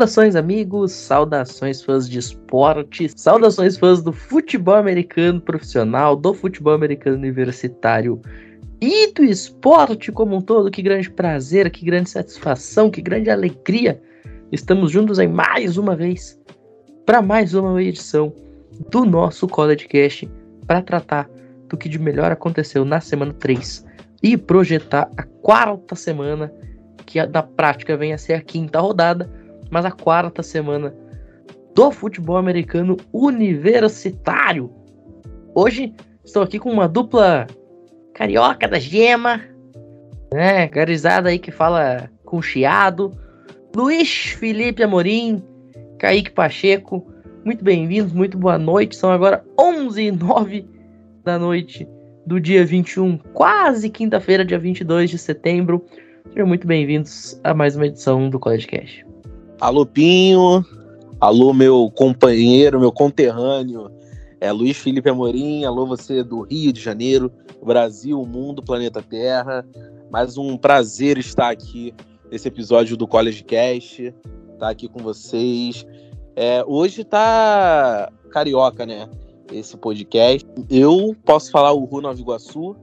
Saudações, amigos, saudações fãs de esporte, saudações fãs do futebol americano profissional, do futebol americano universitário e do esporte como um todo. Que grande prazer, que grande satisfação, que grande alegria. Estamos juntos em mais uma vez para mais uma edição do nosso College Cast para tratar do que de melhor aconteceu na semana 3 e projetar a quarta semana, que na prática vem a ser a quinta rodada mas a quarta semana do futebol americano universitário. Hoje estou aqui com uma dupla carioca da gema, né? Garizada aí que fala com chiado. Luiz Felipe Amorim, Kaique Pacheco, muito bem-vindos, muito boa noite. São agora 11 e 9 da noite do dia 21, quase quinta-feira, dia 22 de setembro. Sejam muito bem-vindos a mais uma edição do College Cash. Alô, Pinho. Alô, meu companheiro, meu conterrâneo, é Luiz Felipe Amorim. Alô, você do Rio de Janeiro, Brasil, mundo, planeta Terra. Mais um prazer estar aqui nesse episódio do College Cast. Tá aqui com vocês. É, hoje tá carioca, né? Esse podcast. Eu posso falar o Ru Nova Iguaçu.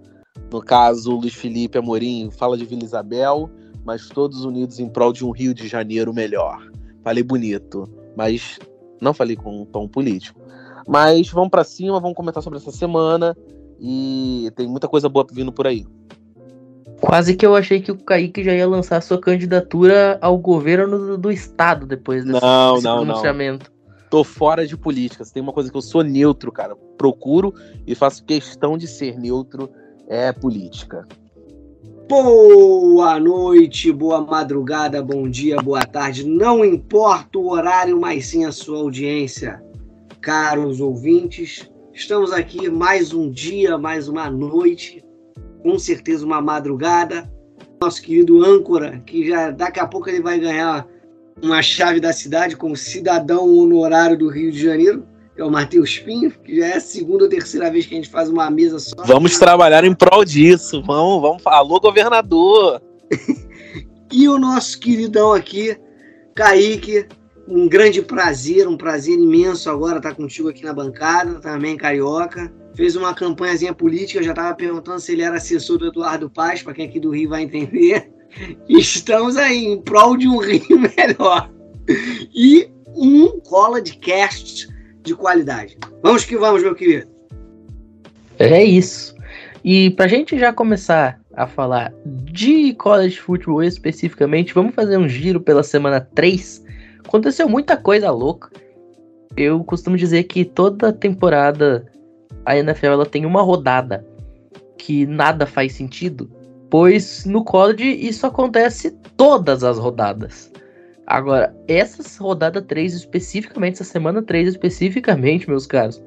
No caso, o Luiz Felipe Amorim fala de Vila Isabel mas todos unidos em prol de um Rio de Janeiro melhor. Falei bonito, mas não falei com um tom político. Mas vamos para cima, vamos comentar sobre essa semana e tem muita coisa boa vindo por aí. Quase que eu achei que o Kaique já ia lançar sua candidatura ao governo do, do estado depois desse, não, desse não, pronunciamento. Não. Tô fora de política. Se tem uma coisa que eu sou neutro, cara. Procuro e faço questão de ser neutro é política. Boa noite, boa madrugada, bom dia, boa tarde. Não importa o horário, mas sim a sua audiência. Caros ouvintes, estamos aqui mais um dia, mais uma noite, com certeza uma madrugada. Nosso querido âncora, que já daqui a pouco ele vai ganhar uma chave da cidade como cidadão honorário do Rio de Janeiro é o Matheus Pinho, que já é a segunda ou terceira vez que a gente faz uma mesa só. Vamos trabalhar em prol disso. Vamos, vamos. Alô, governador! e o nosso queridão aqui, Kaique, um grande prazer, um prazer imenso agora estar contigo aqui na bancada, também carioca. Fez uma campanhazinha política, já estava perguntando se ele era assessor do Eduardo Paz, para quem aqui do Rio vai entender. Estamos aí em prol de um Rio melhor. E um cola de cast de qualidade. Vamos que vamos, meu querido. É isso. E pra gente já começar a falar de college football especificamente, vamos fazer um giro pela semana 3. Aconteceu muita coisa louca. Eu costumo dizer que toda temporada a NFL ela tem uma rodada que nada faz sentido, pois no college isso acontece todas as rodadas. Agora, essa rodada 3 especificamente, essa semana 3 especificamente, meus caros,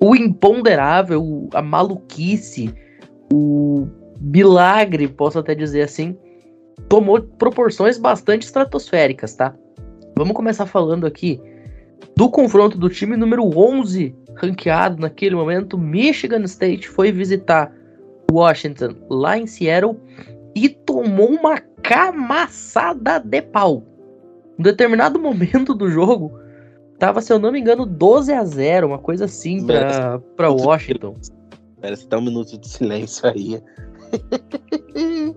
o imponderável, a maluquice, o milagre, posso até dizer assim, tomou proporções bastante estratosféricas, tá? Vamos começar falando aqui do confronto do time número 11 ranqueado naquele momento. Michigan State foi visitar Washington lá em Seattle e tomou uma camaçada de pau. Um determinado momento do jogo, tava, se eu não me engano, 12 a 0 uma coisa assim pra, pra Washington. Parece até um minuto de silêncio aí.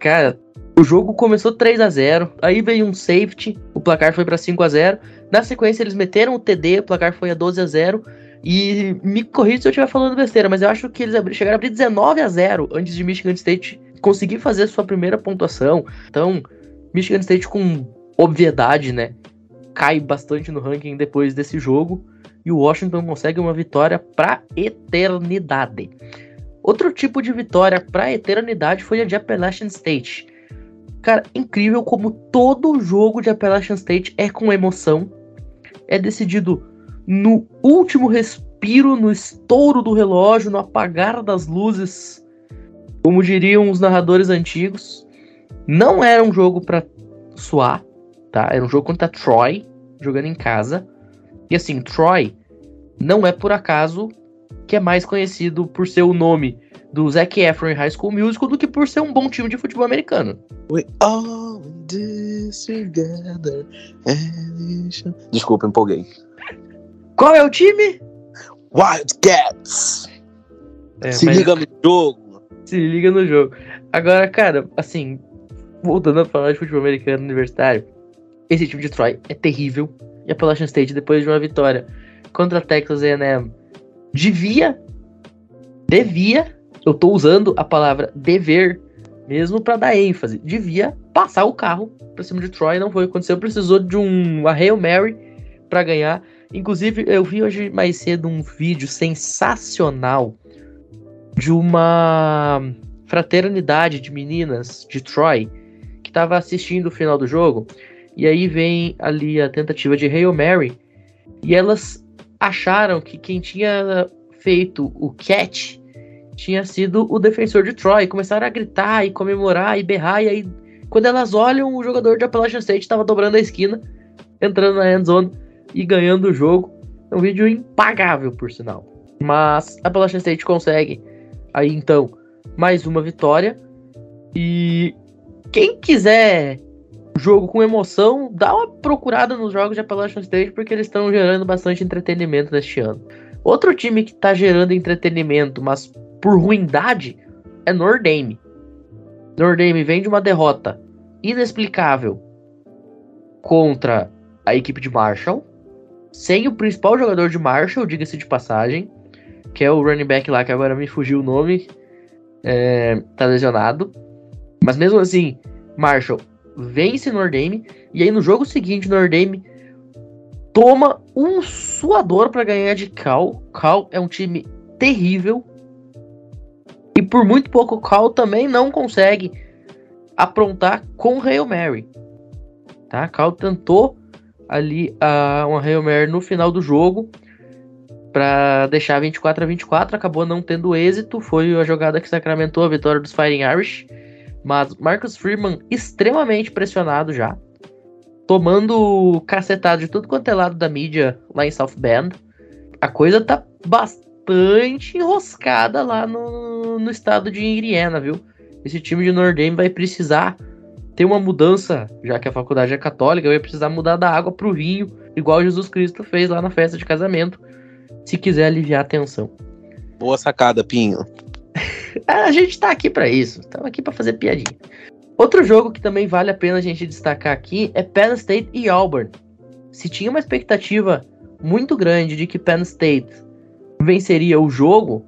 Cara, o jogo começou 3 a 0 aí veio um safety, o placar foi para 5 a 0 Na sequência, eles meteram o TD, o placar foi a 12 a 0 E me corrija se eu estiver falando besteira, mas eu acho que eles chegaram a abrir 19 a 0 antes de Michigan State conseguir fazer sua primeira pontuação. Então, Michigan State com obviedade, né? Cai bastante no ranking depois desse jogo e o Washington consegue uma vitória para eternidade. Outro tipo de vitória para eternidade foi a de Appalachian State. Cara, incrível como todo jogo de Appalachian State é com emoção, é decidido no último respiro, no estouro do relógio, no apagar das luzes, como diriam os narradores antigos. Não era um jogo para suar, tá? Era um jogo contra Troy, jogando em casa. E assim, Troy não é por acaso que é mais conhecido por ser o nome do Zac Efron em High School Musical do que por ser um bom time de futebol americano. We all together. Desculpa, empolguei. Qual é o time? Wildcats! É, Se mas- liga no jogo. Se liga no jogo. Agora, cara, assim, voltando a falar de futebol americano universitário, esse time de Troy é terrível. E a Appalachian State, depois de uma vitória contra a Texas A&M, devia, devia, eu tô usando a palavra dever mesmo pra dar ênfase, devia passar o carro pra cima de Troy, não foi o que aconteceu, precisou de um, Hail Mary pra ganhar. Inclusive, eu vi hoje mais cedo um vídeo sensacional de uma fraternidade de meninas de Troy que estava assistindo o final do jogo. E aí vem ali a tentativa de Hail Mary. E elas acharam que quem tinha feito o catch tinha sido o defensor de Troy. Começaram a gritar e comemorar e berrar. E aí, quando elas olham, o jogador de Appalachian State estava dobrando a esquina, entrando na end zone e ganhando o jogo. É um vídeo impagável, por sinal. Mas a Appalachian State consegue aí então mais uma vitória. E quem quiser jogo com emoção, dá uma procurada nos jogos de Appalachian State, porque eles estão gerando bastante entretenimento neste ano. Outro time que está gerando entretenimento, mas por ruindade, é Notre Dame. Notre Dame vem de uma derrota inexplicável contra a equipe de Marshall, sem o principal jogador de Marshall, diga-se de passagem, que é o running back lá, que agora me fugiu o nome, é, tá lesionado. Mas mesmo assim, Marshall vence Notre Dame, e aí no jogo seguinte, Notre Dame toma um suador para ganhar de Cal. Cal é um time terrível. E por muito pouco, Cal também não consegue aprontar com Hail Mary. Tá? Cal tentou ali a uma Hail Mary no final do jogo para deixar 24 a 24, acabou não tendo êxito, foi a jogada que sacramentou a vitória dos Fighting Irish, mas Marcus Freeman extremamente pressionado já, tomando cacetado de tudo quanto é lado da mídia lá em South Bend. A coisa tá bastante enroscada lá no, no estado de Indiana, viu? Esse time de Notre Dame vai precisar ter uma mudança, já que a faculdade é católica, vai precisar mudar da água pro vinho, igual Jesus Cristo fez lá na festa de casamento, se quiser aliviar a tensão. Boa sacada, Pinho. A gente tá aqui para isso, estamos aqui para fazer piadinha. Outro jogo que também vale a pena a gente destacar aqui é Penn State e Auburn. Se tinha uma expectativa muito grande de que Penn State venceria o jogo,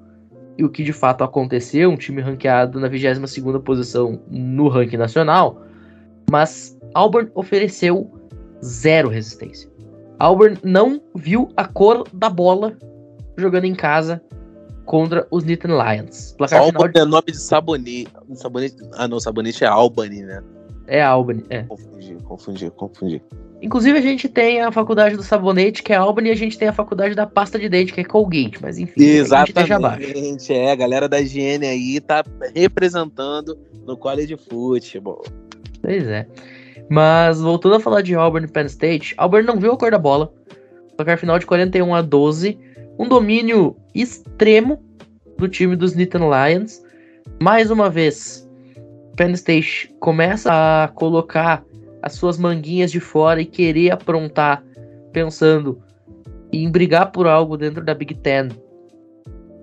e o que de fato aconteceu, um time ranqueado na 22ª posição no ranking nacional, mas Auburn ofereceu zero resistência. Auburn não viu a cor da bola jogando em casa contra os Nittany Lions. Placar final Albany é nome de sabonete. sabonete. Ah, não, sabonete é Albany, né? é Albany, é. Confundi, confundi, confundi. Inclusive a gente tem a faculdade do sabonete, que é Albany, e a gente tem a faculdade da pasta de dente, que é Colgate, mas enfim, a gente deixa abaixo. Exatamente, é. A galera da higiene aí tá representando no college futebol. Pois é. Mas voltando a falar de Auburn e Penn State, Auburn não viu a cor da bola. Placar final de 41 a 12. Um domínio extremo do time dos Nittany Lions. Mais uma vez, Penn State começa a colocar as suas manguinhas de fora e querer aprontar, pensando em brigar por algo dentro da Big Ten.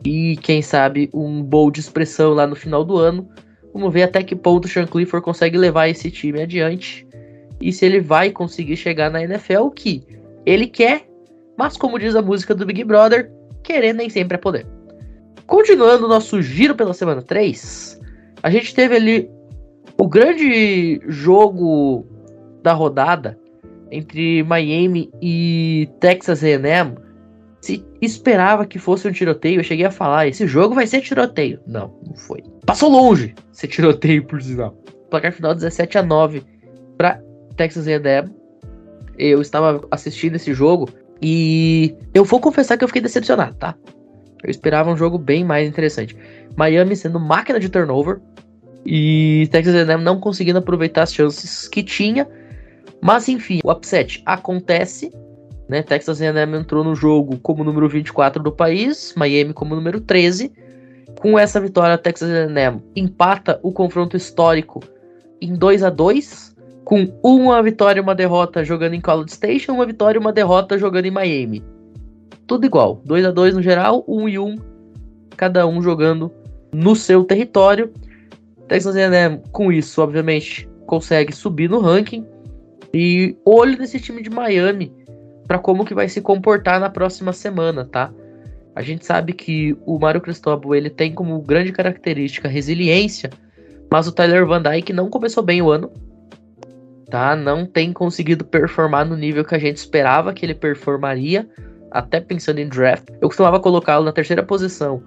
E quem sabe um bowl de expressão lá no final do ano. Vamos ver até que ponto o Sean Clifford consegue levar esse time adiante. E se ele vai conseguir chegar na NFL, que ele quer, mas como diz a música do Big Brother, querer nem sempre é poder. Continuando o nosso giro pela semana 3, a gente teve ali o grande jogo da rodada entre Miami e Texas A&M. Se esperava que fosse um tiroteio, eu cheguei a falar, esse jogo vai ser tiroteio. Não, não foi. Passou longe ser tiroteio, por sinal. Placar final 17 a 9 para Texas A&M. Eu estava assistindo esse jogo e eu vou confessar que eu fiquei decepcionado, tá? Eu esperava um jogo bem mais interessante. Miami sendo máquina de turnover e Texas A&M não conseguindo aproveitar as chances que tinha. Mas enfim, o upset acontece, né? Texas A&M entrou no jogo como número 24 do país, Miami como número 13. Com essa vitória, Texas A&M empata o confronto histórico em 2 a 2 com uma vitória e uma derrota jogando em College Station, uma vitória e uma derrota jogando em Miami. Tudo igual, 2 a 2 no geral, 1 um e 1, um, cada um jogando no seu território. Texas A&M com isso, obviamente, consegue subir no ranking e olho nesse time de Miami para como que vai se comportar na próxima semana, tá? A gente sabe que o Mário Cristóbal ele tem como grande característica resiliência, mas o Tyler Van Dyke não começou bem o ano, tá? Não tem conseguido performar no nível que a gente esperava que ele performaria, até pensando em draft. Eu costumava colocá-lo na terceira posição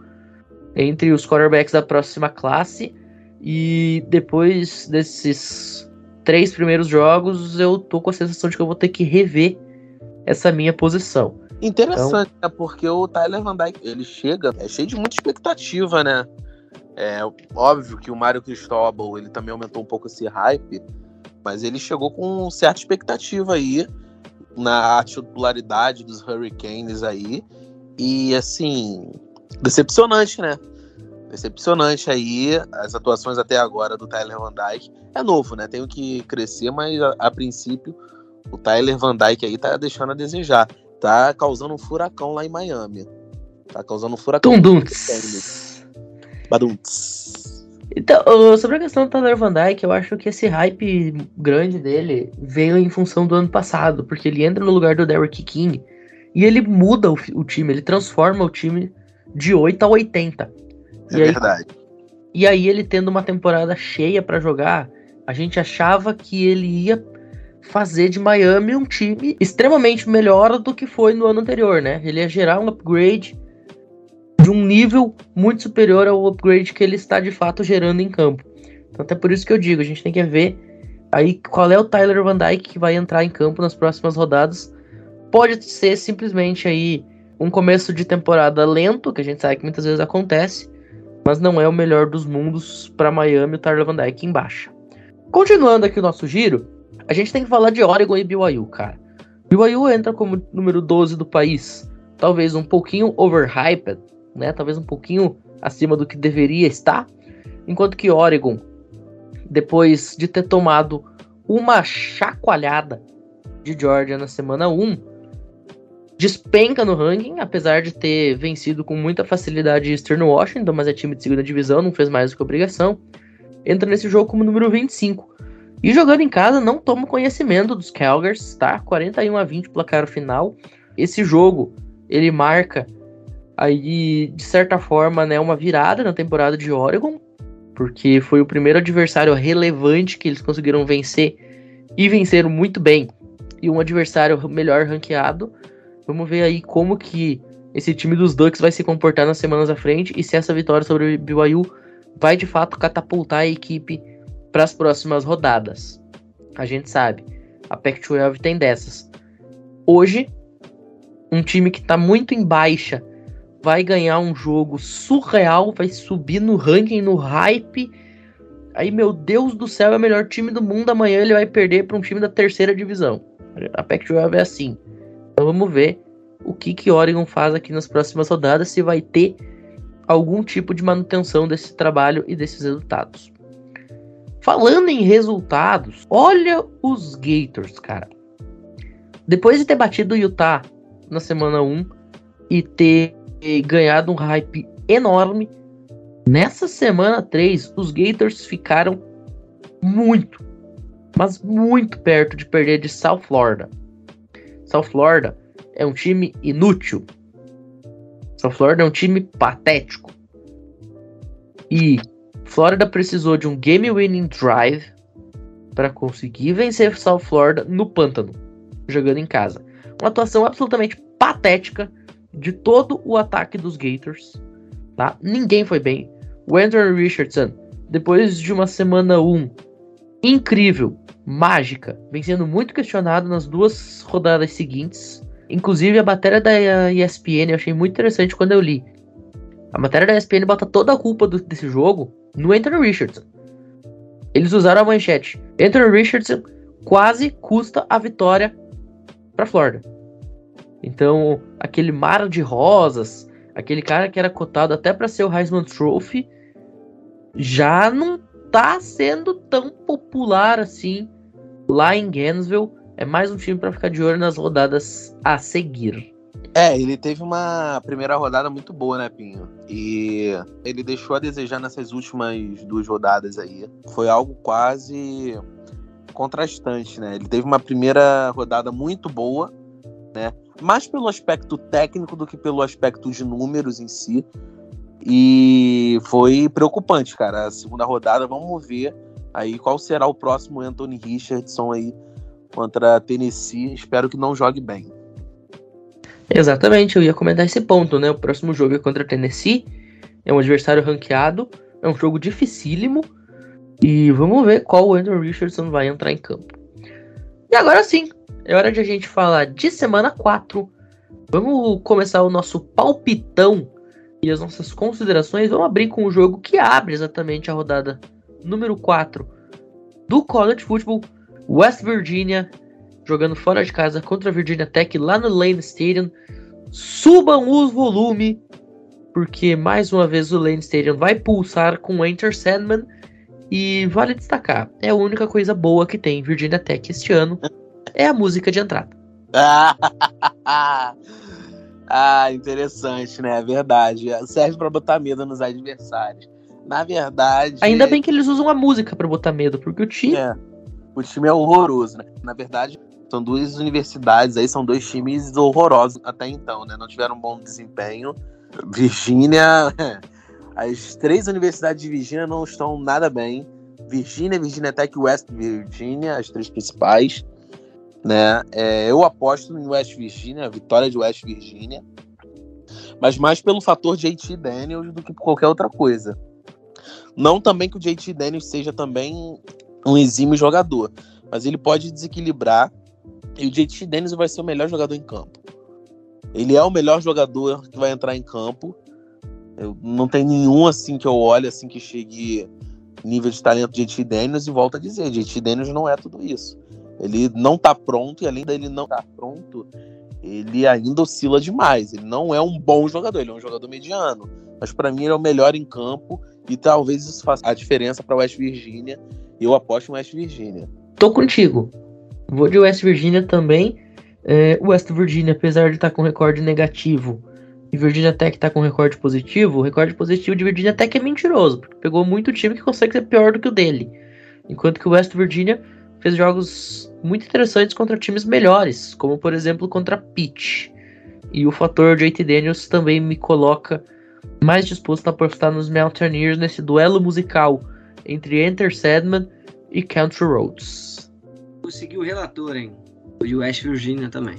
entre os quarterbacks da próxima classe e depois desses três primeiros jogos eu tô com a sensação de que eu vou ter que rever essa minha posição. Interessante, então, né? Porque o Tyler Van Dyke, ele chega, é cheio de muita expectativa, né? É óbvio que o Mário Cristóbal, ele também aumentou um pouco esse hype, mas ele chegou com certa expectativa aí na titularidade dos Hurricanes aí. E assim, decepcionante, né? Decepcionante aí as atuações até agora do Tyler Van Dyke. É novo, né? Tem que crescer, mas a, a princípio o Tyler Van Dyke aí tá deixando a desejar tá causando um furacão lá em Miami. Tá causando um furacão. Tunduntz. Baduntz. Então, sobre a questão do Tyler Van Dyke, eu acho que esse hype grande dele veio em função do ano passado, porque ele entra no lugar do Derrick King e ele muda o, o time, ele transforma o time de 8 a 80. É e verdade. Aí, e aí ele tendo uma temporada cheia para jogar, a gente achava que ele ia fazer de Miami um time extremamente melhor do que foi no ano anterior, né? Ele ia gerar um upgrade de um nível muito superior ao upgrade que ele está de fato gerando em campo. Então, até por isso que eu digo, a gente tem que ver aí qual é o Tyler Van Dyke que vai entrar em campo nas próximas rodadas. Pode ser simplesmente aí um começo de temporada lento, que a gente sabe que muitas vezes acontece, mas não é o melhor dos mundos para Miami o Tyler Van Dyke em baixa. Continuando aqui o nosso giro, a gente tem que falar de Oregon e BYU, cara. BYU entra como número 12 do país, talvez um pouquinho overhyped, né? Talvez um pouquinho acima do que deveria estar, enquanto que Oregon, depois de ter tomado uma chacoalhada de Georgia na semana 1, despenca no ranking, apesar de ter vencido com muita facilidade Eastern Washington, mas é time de segunda divisão, não fez mais do que obrigação. Entra nesse jogo como número 25. E jogando em casa, não toma conhecimento dos Calgars, tá? 41 a 20 placar final. Esse jogo, ele marca aí, de certa forma, né, uma virada na temporada de Oregon, porque foi o primeiro adversário relevante que eles conseguiram vencer e venceram muito bem. E um adversário melhor ranqueado. Vamos ver aí como que esse time dos Ducks vai se comportar nas semanas à frente e se essa vitória sobre o BYU vai de fato catapultar a equipe para as próximas rodadas. A gente sabe, a Pac-12 tem dessas. Hoje, um time que está muito em baixa vai ganhar um jogo surreal, vai subir no ranking, no hype. Aí, meu Deus do céu, é o melhor time do mundo. Amanhã ele vai perder para um time da terceira divisão. A Pac-12 é assim. Então vamos ver o que que Oregon faz aqui nas próximas rodadas, se vai ter algum tipo de manutenção desse trabalho e desses resultados. Falando em resultados, olha os Gators, cara. Depois de ter batido o Utah na semana 1 e ter ganhado um hype enorme, nessa semana 3 os Gators ficaram muito, mas muito perto de perder de South Florida. South Florida é um time inútil. South Florida é um time patético. E Flórida precisou de um game winning drive para conseguir vencer South Florida no pântano, jogando em casa. Uma atuação absolutamente patética de todo o ataque dos Gators, tá? Ninguém foi bem. O Andrew Richardson, depois de uma semana 1 incrível, mágica, vem sendo muito questionado nas duas rodadas seguintes. Inclusive a matéria da ESPN eu achei muito interessante quando eu li. A matéria da ESPN bota toda a culpa do, desse jogo no Anthony Richardson. Eles usaram a manchete. Anthony Richardson quase custa a vitória para Florida. Então, aquele mar de rosas, aquele cara que era cotado até para ser o Heisman Trophy, já não tá sendo tão popular assim lá em Gainesville. É mais um time para ficar de olho nas rodadas a seguir. É, ele teve uma primeira rodada muito boa, né, Pinho? E ele deixou a desejar nessas últimas duas rodadas aí. Foi algo quase contrastante, né? Ele teve uma primeira rodada muito boa, né? Mais pelo aspecto técnico do que pelo aspecto de números em si. E foi preocupante, cara. A segunda rodada, vamos ver aí qual será o próximo Anthony Richardson aí contra a Tennessee. Espero que não jogue bem. Exatamente, eu ia comentar esse ponto, né? O próximo jogo é contra a Tennessee, é um adversário ranqueado, é um jogo dificílimo e vamos ver qual o Andrew Richardson vai entrar em campo. E agora sim, é hora de a gente falar de semana 4. Vamos começar o nosso palpitão e as nossas considerações. Vamos abrir com o jogo que abre exatamente a rodada número 4 do College Football. West Virginia jogando fora de casa contra a Virginia Tech lá no Lane Stadium. Subam os volume, porque mais uma vez o Lane Stadium vai pulsar com Enter Sandman. E vale destacar, é a única coisa boa que tem Virginia Tech este ano, é a música de entrada. ah, interessante, né? É verdade. Serve para botar medo nos adversários. Na verdade. Ainda bem que eles usam a música para botar medo, porque o time. É, o time é horroroso, né? Na verdade, são duas universidades aí, são dois times horrorosos até então, né? Não tiveram um bom desempenho. Virgínia. As três universidades de Virgínia não estão nada bem. Virgínia, Virginia Tech West Virginia, as três principais. Né? É, eu aposto em West Virginia, a vitória de West Virginia. Mas mais pelo fator JT Daniels do que por qualquer outra coisa. Não também que o JT Daniels seja também um exímio jogador, mas ele pode desequilibrar e o JT Daniels vai ser o melhor jogador em campo. Ele é o melhor jogador que vai entrar em campo. Eu, não tem nenhum assim que eu olhe assim que chegue nível de talento de JT Daniels e volta a dizer, JT Daniels não é tudo isso. Ele não tá pronto e além dele não tá pronto, ele ainda oscila demais. Ele não é um bom jogador, ele é um jogador mediano. Mas para mim ele é o melhor em campo e talvez isso faça a diferença para West Virginia. Eu aposto em West Virginia. Tô contigo. Vou de West Virginia também. É, West Virginia, apesar de estar tá com recorde negativo, e Virginia Tech tá com recorde positivo, o recorde positivo de Virginia Tech é mentiroso, porque pegou muito time que consegue ser pior do que o dele. Enquanto que o West Virginia fez jogos muito interessantes contra times melhores, como por exemplo contra Pitt. E o fator JT Daniels também me coloca mais disposto a apostar nos Mountaineers nesse duelo musical entre Enter Sandman e Country Roads. Vou seguir o relator, hein? O de West Virginia também.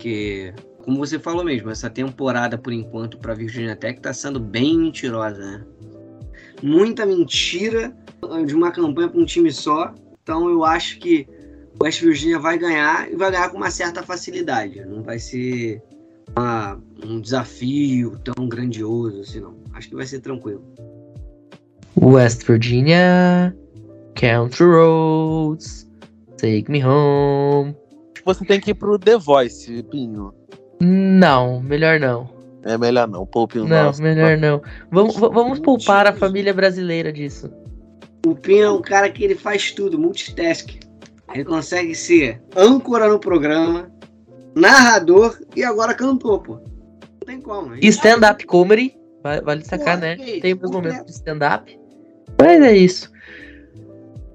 Que, como você falou mesmo, essa temporada, por enquanto, para Virginia Tech tá sendo bem mentirosa, né? Muita mentira de uma campanha para um time só. Então eu acho que West Virginia vai ganhar e vai ganhar com uma certa facilidade. Não vai ser uma, um desafio tão grandioso assim, não. Acho que vai ser tranquilo. West Virginia, Country Roads, Take Me Home. Você tem que ir pro The Voice, Pinho. Não, melhor não. É melhor não, poupe o Não, nosso. melhor não. Vamos, vamos poupar a família brasileira disso. O Pinho é um cara que ele faz tudo, multitask. Ele consegue ser âncora no programa, narrador e agora cantor, pô. Não tem como. Stand-up comedy, vale destacar, né? Tem meus momentos de stand-up. Mas é isso.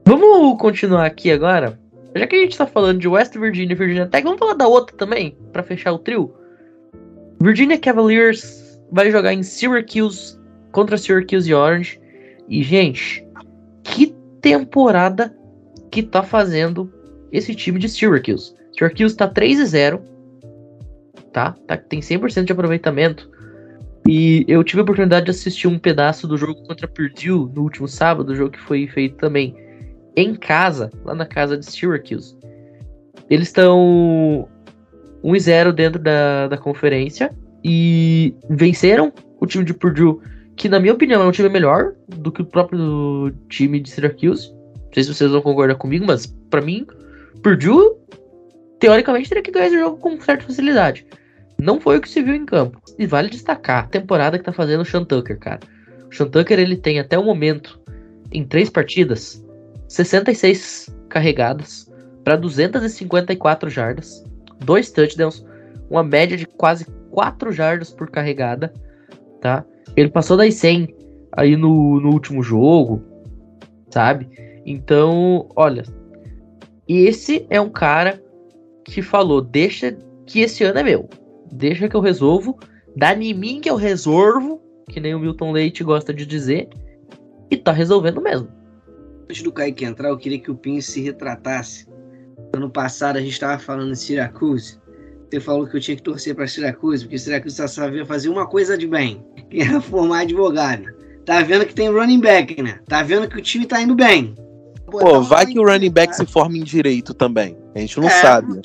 Vamos continuar aqui agora. Já que a gente tá falando de West Virginia e Virginia Tech, vamos falar da outra também, para fechar o trio. Virginia Cavaliers vai jogar em Syracuse contra Syracuse Orange. E, gente, temporada que tá fazendo esse time de Syracuse. Syracuse tá 3 e 0, tá? tá tem 100% de aproveitamento. E eu tive a oportunidade de assistir um pedaço do jogo contra Purdue no último sábado, jogo que foi feito também em casa, lá na casa de Syracuse. Eles estão 1 e 0 dentro da, da conferência e venceram o time de Purdue, que na minha opinião é um time melhor do que o próprio time de Syracuse. Não sei se vocês vão concordar comigo, mas para mim, Purdue teoricamente teria que ganhar esse jogo com certa facilidade. Não foi o que se viu em campo. E vale destacar a temporada que tá fazendo o Sean Tucker, cara. O Sean Tucker, ele tem até o momento, em três partidas, 66 carregadas para 254 jardas, dois touchdowns, uma média de quase 4 jardas por carregada, tá? Ele passou das 100 aí no, no último jogo, sabe? Então, olha, esse é um cara que falou: deixa que esse ano é meu, deixa que eu resolvo, dá em mim que eu resolvo, que nem o Milton Leite gosta de dizer, e tá resolvendo mesmo. Antes do Kaique entrar, eu queria que o Pinho se retratasse. Ano passado a gente estava falando em Syracuse. Você falou que eu tinha que torcer para Syracuse, porque Syracuse só sabia fazer uma coisa de bem, que era formar advogado. Tá vendo que tem running back, né? Tá vendo que o time tá indo bem. Pô, vai que o running back se forma em direito também. A gente não é, sabe.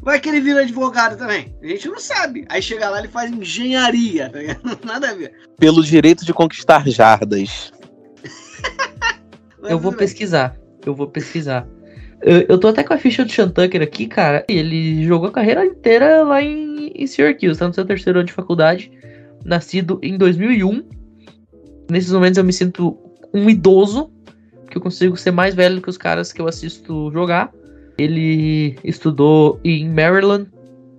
Vai que ele vira advogado também. A gente não sabe. Aí chega lá ele faz engenharia, tá Nada a ver. Pelo direito de conquistar jardas. eu vou pesquisar. Eu vou pesquisar. Eu, eu tô até com a ficha do Sean Tucker aqui, cara. Ele jogou a carreira inteira lá em, em Syracuse, tá no seu terceiro ano de faculdade. Nascido em 2001. Nesses momentos eu me sinto um idoso, que eu consigo ser mais velho que os caras que eu assisto jogar. Ele estudou em Maryland,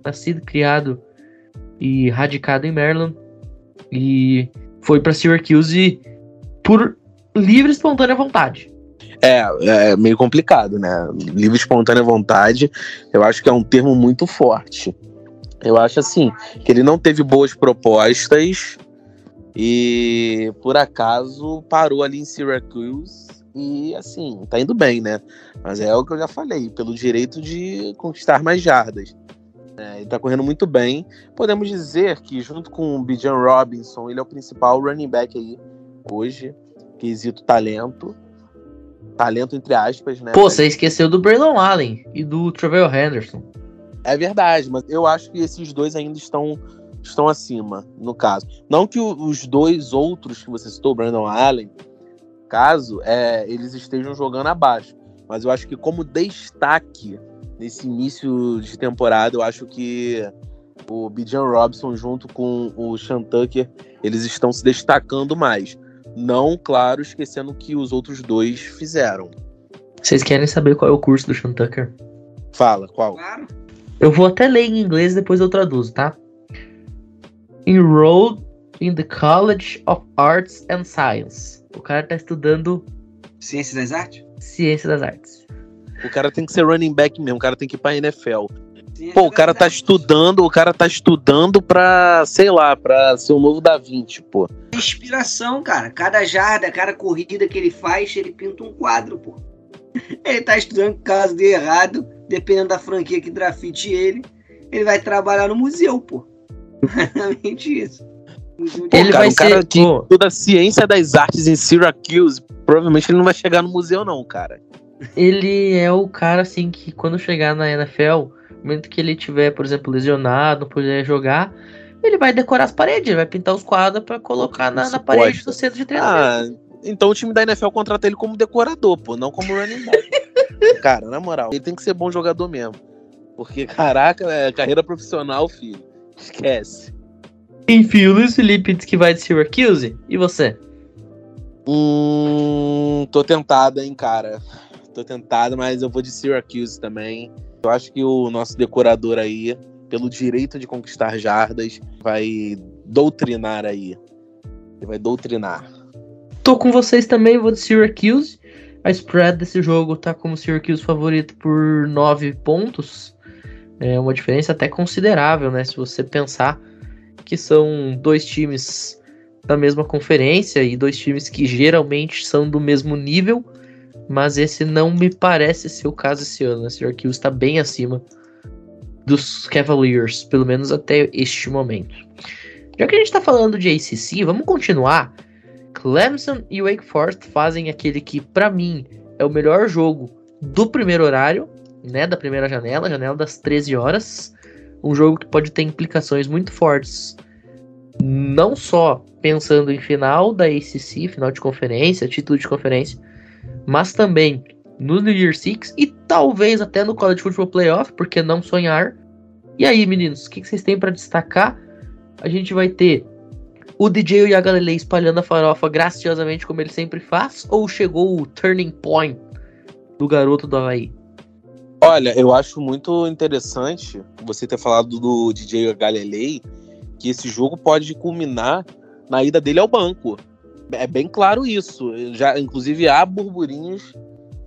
nascido, criado e radicado em Maryland. E foi para Syracuse por livre e espontânea vontade. É, é meio complicado, né? Livre espontânea vontade, eu acho que é um termo muito forte. Eu acho assim, que ele não teve boas propostas e por acaso parou ali em Syracuse e assim, tá indo bem, né? Mas é o que eu já falei, pelo direito de conquistar mais jardas. É, ele tá correndo muito bem. Podemos dizer que, junto com o Bijan Robinson, ele é o principal running back aí hoje. Quesito talento talento entre aspas, né? Pô, você esqueceu do Braylon Allen e do Trevor Henderson. É verdade, mas eu acho que esses dois ainda estão estão acima, no caso. Não que os dois outros que você citou, Brandon Allen, caso, é, eles estejam jogando abaixo. Mas eu acho que como destaque nesse início de temporada, eu acho que o Bijan Robson junto com o Sean Tucker, eles estão se destacando mais. Não, claro, esquecendo que os outros dois fizeram. Vocês querem saber qual é o curso do Sean Tucker? Fala, qual? Eu vou até ler em inglês depois eu traduzo, tá? Enrolled in the College of Arts and Science. O cara tá estudando. Ciência das Artes? Ciência das Artes. O cara tem que ser running back mesmo, o cara tem que ir pra NFL. Pô, o cara tá estudando, o cara tá estudando pra, sei lá, pra ser o novo Da Vinci, pô. Inspiração, cara. Cada jarda, cada corrida que ele faz, ele pinta um quadro, pô. Ele tá estudando caso de errado, dependendo da franquia que grafite ele, ele vai trabalhar no museu, pô. Exatamente isso. Pô, ele cara, vai um cara ser, que estuda ciência das artes em Syracuse, provavelmente ele não vai chegar no museu, não, cara. Ele é o cara, assim, que quando chegar na NFL no momento que ele tiver, por exemplo, lesionado, não puder jogar, ele vai decorar as paredes, vai pintar os quadros para colocar na, na parede do centro de treinamento. Ah, então o time da NFL contrata ele como decorador, pô, não como running back. Cara, na moral, ele tem que ser bom jogador mesmo. Porque, caraca, é carreira profissional, filho. Esquece. Enfim, o Luiz Felipe diz que vai de Syracuse. E você? Hum, tô tentado, hein, cara. Tô tentado, mas eu vou de Syracuse também. Eu acho que o nosso decorador aí, pelo direito de conquistar jardas, vai doutrinar aí. Ele vai doutrinar. Tô com vocês também, vou de Syracuse. A spread desse jogo tá como Syracuse favorito por 9 pontos. É uma diferença até considerável, né? Se você pensar que são dois times da mesma conferência e dois times que geralmente são do mesmo nível mas esse não me parece ser o caso esse ano. Né? Syracuse está bem acima dos Cavaliers, pelo menos até este momento. Já que a gente está falando de ACC, vamos continuar. Clemson e Wake Forest fazem aquele que, para mim, é o melhor jogo do primeiro horário, né, da primeira janela, janela das 13 horas. Um jogo que pode ter implicações muito fortes, não só pensando em final da ACC, final de conferência, título de conferência, mas também no New Year Six e talvez até no College Football Playoff, porque não sonhar. E aí, meninos, o que, vocês têm para destacar? A gente vai ter o DJ e a Galilei espalhando a farofa graciosamente como ele sempre faz, ou chegou o turning point do garoto do Havaí? Olha, eu acho muito interessante você ter falado do DJ Galilei, que esse jogo pode culminar na ida dele ao banco. É bem claro isso. Já, inclusive, há burburinhos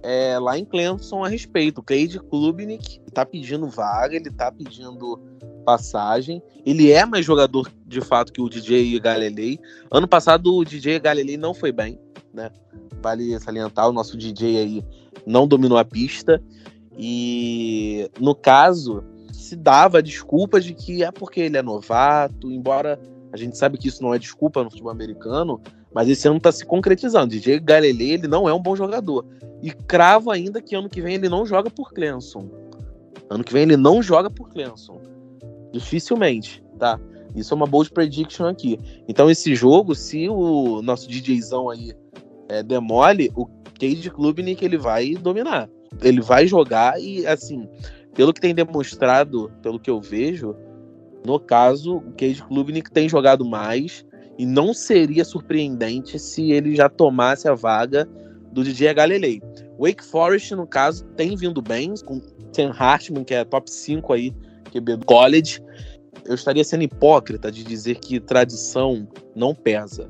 é, lá em Clemson a respeito. O Cade Klubnik tá pedindo vaga, ele tá pedindo passagem. Ele é mais jogador de fato que o DJ Galilei. Ano passado o DJ Galilei não foi bem, né? Vale salientar, o nosso DJ aí não dominou a pista. E no caso, se dava a desculpa de que é porque ele é novato, embora a gente sabe que isso não é desculpa no futebol americano, mas esse ano está se concretizando. DJ Galilei, ele não é um bom jogador. E cravo ainda que ano que vem ele não joga por Clemson. Ano que vem ele não joga por Clemson. Dificilmente, tá? Isso é uma bold prediction aqui. Então esse jogo, se o nosso DJzão aí é, demole, o Cade Klubnik ele vai dominar ele vai jogar e, assim, pelo que tem demonstrado, pelo que eu vejo, no caso, o Cade Klubnik tem jogado mais e não seria surpreendente se ele já tomasse a vaga do DJ Galilei. Wake Forest, no caso, tem vindo bem, com Sam Hartman, que é top 5 aí, QB do college. Eu estaria sendo hipócrita de dizer que tradição não pesa.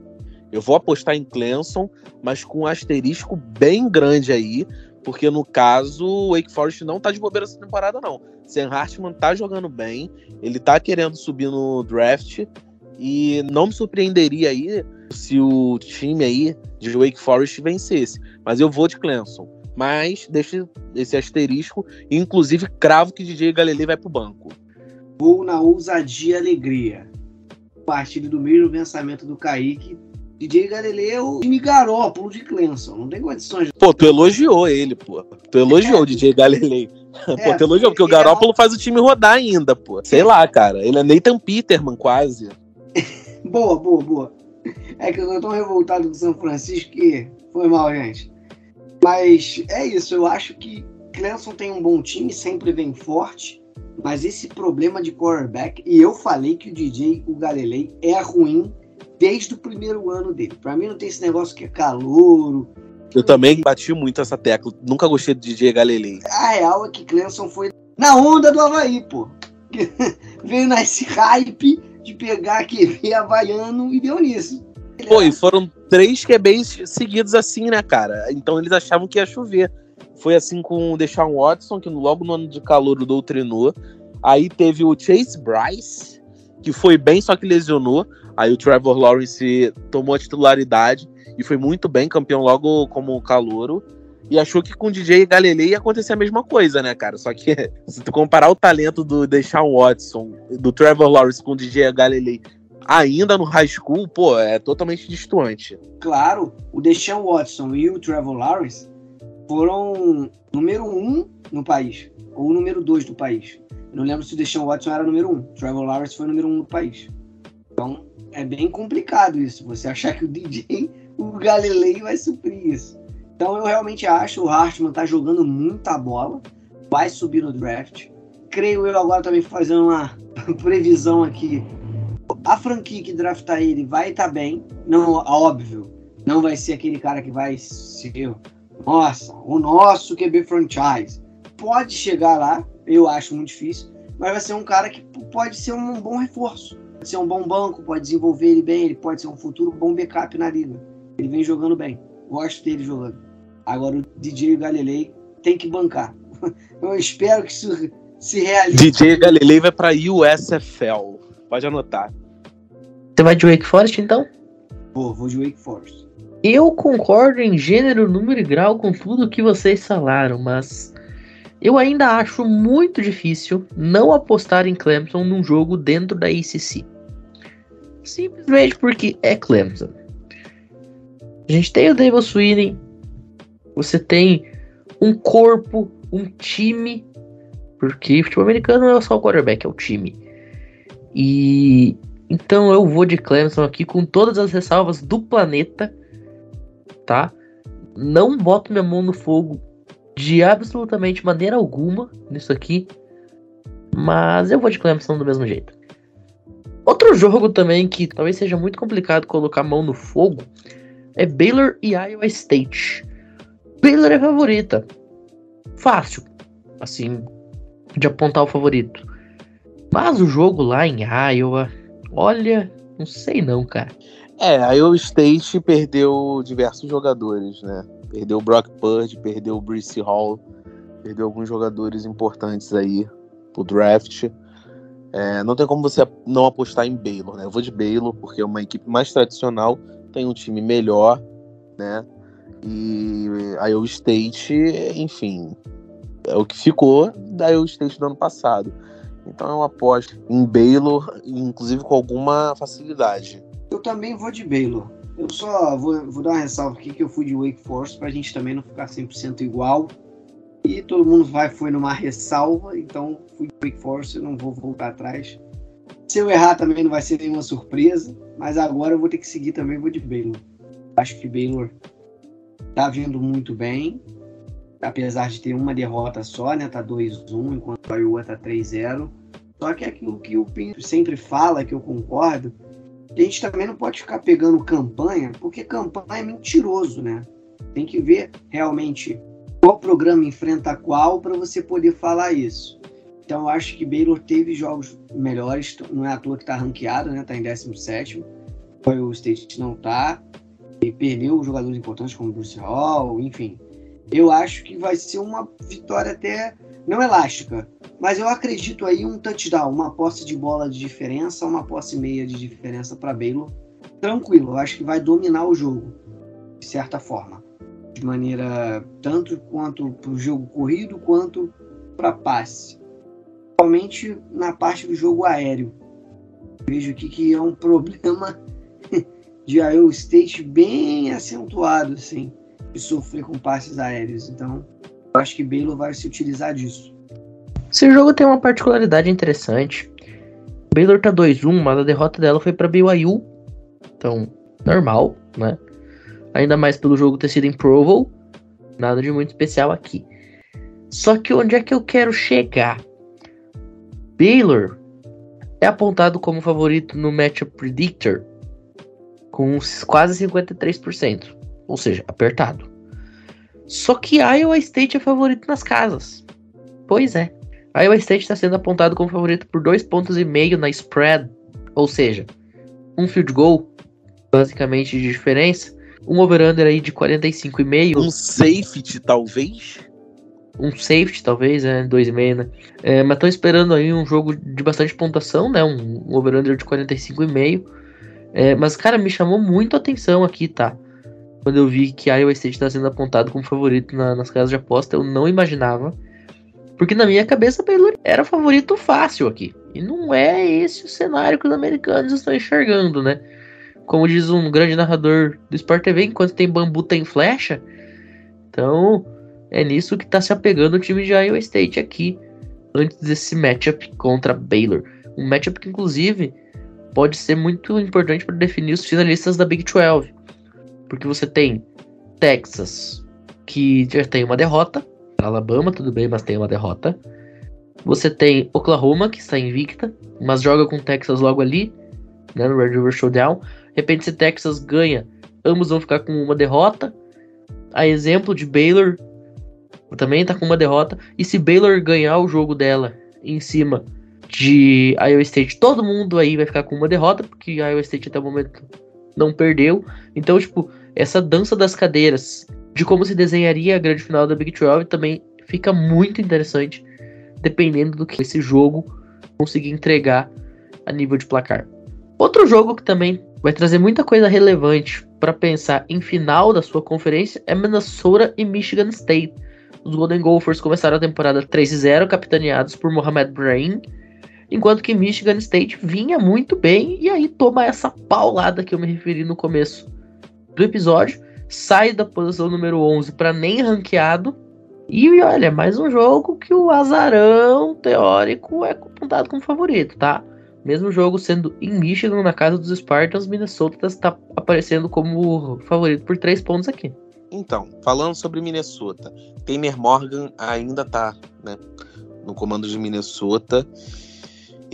Eu vou apostar em Clemson, mas com um asterisco bem grande aí, porque no caso, o Wake Forest não tá de bobeira essa temporada, não. Sam Hartman tá jogando bem, ele tá querendo subir no draft. E não me surpreenderia aí se o time aí de Wake Forest vencesse. Mas eu vou de Clemson. Mas deixa esse asterisco. E inclusive cravo que DJ Galilei vai pro banco. Vou na ousadia e alegria. Partilho do mesmo pensamento do Kaique. DJ Galileu me Garópolo de Clemson. Não tem condições. Pô, tu elogiou ele, pô. Tu elogiou é. o DJ Galilei. É, pô, tu elogiou, porque o Garópolo faz o time rodar ainda, pô. Sei lá, cara. Ele é Nathan Peterman, quase. Boa, boa, boa. É que eu tô tão revoltado com São Francisco que foi mal, gente. Mas é isso, eu acho que Clemson tem um bom time, sempre vem forte. Mas esse problema de quarterback, e eu falei que o DJ, o Galilei, é ruim desde o primeiro ano dele. Para mim não tem esse negócio que é calouro. Eu também bati muito essa tecla. Nunca gostei do DJ Galilei. A real é que Clemson foi na onda do Havaí, pô. Veio nesse hype de pegar QB havaiano e deu nisso. Pô, e foram três QBs seguidos assim, né, cara? Então eles achavam que ia chover. Foi assim com o Deshaun Watson, que logo no ano de calor doutrinou. Aí teve o Chase Bryce, que foi bem, só que lesionou. Aí o Trevor Lawrence tomou a titularidade e foi muito bem, campeão logo como calouro. E achou que com o DJ Galilei ia acontecer a mesma coisa, né, cara? Só que se tu comparar o talento do Deshaun Watson, do Trevor Lawrence com o DJ Galilei ainda no high school, pô, é totalmente distante. Claro, o Deshaun Watson e o Trevor Lawrence foram número um no país, ou número dois do país. Eu não lembro se o Deshaun Watson era número um. Trevor Lawrence foi número um no país. Então, é bem complicado isso. Você achar que o DJ, o Galilei vai suprir isso. Então eu realmente acho o Hartman tá jogando muita bola, vai subir no draft. Creio eu agora também fazendo uma previsão aqui. A franquia que draftar ele vai estar tá bem, não óbvio. Não vai ser aquele cara que vai ser, nossa, o nosso QB franchise. Pode chegar lá, eu acho muito difícil, mas vai ser um cara que pode ser um bom reforço pode ser um bom banco, pode desenvolver ele bem, ele pode ser um futuro bom backup na liga. Ele vem jogando bem. Gosto dele jogando. Agora o DJ Galilei tem que bancar. Eu espero que isso se realize. DJ Galilei vai para USFL. Pode anotar. Você vai de Wake Forest então? Vou, vou de Wake Forest. Eu concordo em gênero, número e grau com tudo que vocês falaram, mas eu ainda acho muito difícil não apostar em Clemson num jogo dentro da ACC. Simplesmente porque é Clemson. A gente tem o David Sweeney, você tem um corpo, um time, porque futebol americano não é só o quarterback, é o time. E então eu vou de Clemson aqui com todas as ressalvas do planeta, tá? Não boto minha mão no fogo de absolutamente maneira alguma nisso aqui, mas eu vou de Clemson do mesmo jeito. Outro jogo também que talvez seja muito complicado colocar a mão no fogo é Baylor e Iowa State. Baylor é favorita. Fácil. assim, de apontar o favorito. Mas o jogo lá em Iowa, olha, não sei não, cara. É, a Iowa State perdeu diversos jogadores, né? Perdeu o Brock Purdy, perdeu o Brice Hall, perdeu alguns jogadores importantes aí pro draft. É, não tem como você não apostar em Baylor, né? Eu vou de Baylor porque é uma equipe mais tradicional, tem um time melhor, né? E a Iowa State, enfim, é o que ficou da Iowa State do ano passado. Então eu aposto em Baylor, inclusive com alguma facilidade. Eu também vou de Baylor. Eu só vou, vou dar uma ressalva aqui que eu fui de Wake Forest para a gente também não ficar 100% igual. E todo mundo vai foi numa ressalva, então fui de Wake Forest, eu não vou voltar atrás. Se eu errar também não vai ser nenhuma surpresa, mas agora eu vou ter que seguir também, vou de Baylor. Acho que Baylor tá vindo muito bem, apesar de ter uma derrota só, né? Tá 2-1, enquanto a Iowa tá 3-0. Só que é aquilo que o Pinto sempre fala, que eu concordo, a gente também não pode ficar pegando campanha, porque campanha é mentiroso, né? Tem que ver realmente qual programa enfrenta qual para você poder falar isso. Então eu acho que Baylor teve jogos melhores, não é à toa que tá ranqueado, né? Tá em 17 o State não tá. Perdeu jogadores importantes como Bruce Hall, enfim. Eu acho que vai ser uma vitória até não elástica, mas eu acredito aí um touchdown, uma posse de bola de diferença, uma posse meia de diferença para Baylor. Tranquilo, eu acho que vai dominar o jogo, de certa forma. De maneira tanto quanto para o jogo corrido, quanto para passe. Principalmente na parte do jogo aéreo. Vejo aqui que é um problema de Iowa State bem acentuado, assim, de sofrer com passes aéreos. Então, eu acho que Baylor vai se utilizar disso. Esse jogo tem uma particularidade interessante. Baylor tá 2-1, mas a derrota dela foi para BYU. Então, normal, né? Ainda mais pelo jogo ter sido em Provo. Nada de muito especial aqui. Só que onde é que eu quero chegar? Baylor é apontado como favorito no Matchup Predictor com quase 53%, ou seja, apertado. Só que Iowa State é favorito nas casas. Pois é. Iowa State está sendo apontado como favorito por dois pontos e meio na spread, ou seja, um field goal basicamente de diferença, um over-under aí de 45,5. Um safety, talvez? Um safety, talvez, é, 2,5, né? É, mas estão esperando aí um jogo de bastante pontuação, né? Um, um over-under de 45,5. É, mas, cara, me chamou muito a atenção aqui, tá? Quando eu vi que a Iowa State está sendo apontado como favorito na, nas casas de aposta, eu não imaginava. Porque na minha cabeça Baylor era favorito fácil aqui. E não é esse o cenário que os americanos estão enxergando, né? Como diz um grande narrador do Sport TV, enquanto tem bambu tem flecha. Então, é nisso que está se apegando o time de Iowa State aqui. Antes desse matchup contra Baylor. Um matchup que, inclusive, pode ser muito importante para definir os finalistas da Big 12. Porque você tem Texas, que já tem uma derrota. Alabama, tudo bem, mas tem uma derrota. Você tem Oklahoma, que está invicta, mas joga com Texas logo ali, né, no Red River Showdown. De repente, se Texas ganha, ambos vão ficar com uma derrota. A exemplo de Baylor, também está com uma derrota. E se Baylor ganhar o jogo dela em cima de Iowa State, todo mundo aí vai ficar com uma derrota, porque Iowa State até o momento não perdeu. Então, tipo, essa dança das cadeiras de como se desenharia a grande final da Big 12 também fica muito interessante, dependendo do que esse jogo conseguir entregar a nível de placar. Outro jogo que também vai trazer muita coisa relevante para pensar em final da sua conferência é Minnesota e Michigan State. Os Golden Gophers começaram a temporada 3-0, capitaneados por Mohamed Brahim, enquanto que Michigan State vinha muito bem e aí toma essa paulada que eu me referi no começo do episódio, sai da posição número 11 para nem ranqueado. E olha, mais um jogo que o azarão teórico é apontado como favorito, tá? Mesmo jogo sendo em Michigan, na casa dos Spartans, Minnesota está aparecendo como favorito por três pontos aqui. Então, falando sobre Minnesota, Tamer Morgan ainda tá né, no comando de Minnesota.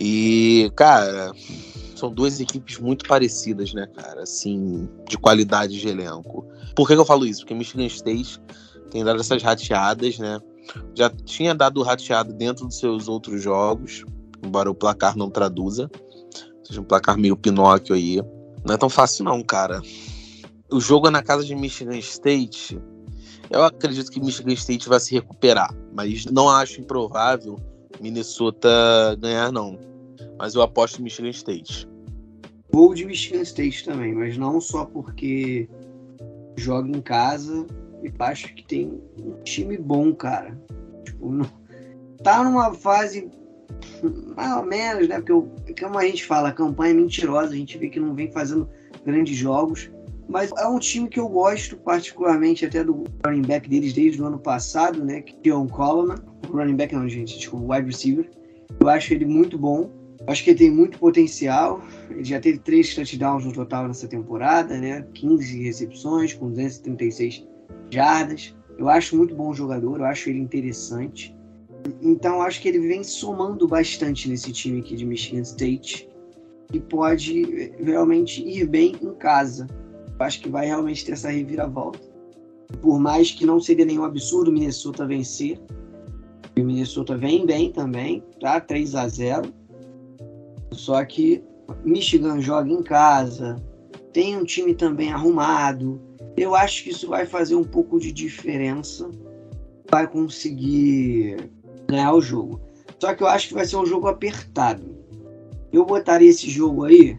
E, cara, são duas equipes muito parecidas, né, cara? Assim, de qualidade de elenco. Por que, que eu falo isso? Porque Michigan State tem dado essas rateadas, né? Já tinha dado rateado dentro dos seus outros jogos, embora o placar não traduza. Seja um placar meio Pinóquio aí. Não é tão fácil, não, cara. O jogo é na casa de Michigan State. Eu acredito que Michigan State vai se recuperar, mas não acho improvável Minnesota ganhar, não. Mas eu aposto em Michigan State. Vou de Michigan State também, mas não só porque joga em casa e acho que tem um time bom, cara. Tipo, não... tá numa fase mais ou menos, né? Porque, como a gente fala, a campanha é mentirosa, a gente vê que não vem fazendo grandes jogos. Mas é um time que eu gosto particularmente até do running back deles desde o ano passado, né? Que é o Coleman. Running back não, gente, tipo, wide receiver. Eu acho ele muito bom. Acho que ele tem muito potencial. Ele já teve três touchdowns no total nessa temporada, né? 15 recepções com 236 jardas. Eu acho muito bom jogador, eu acho ele interessante. Então acho que ele vem somando bastante nesse time aqui de Michigan State e pode realmente ir bem em casa. Eu acho que vai realmente ter essa reviravolta. Por mais que não seria nenhum absurdo o Minnesota vencer. O Minnesota vem bem também, tá? 3 a 0 Só que Michigan joga em casa, tem um time também arrumado. Eu acho que isso vai fazer um pouco de diferença. Vai conseguir ganhar o jogo. Só que eu acho que vai ser um jogo apertado. Eu botaria esse jogo aí,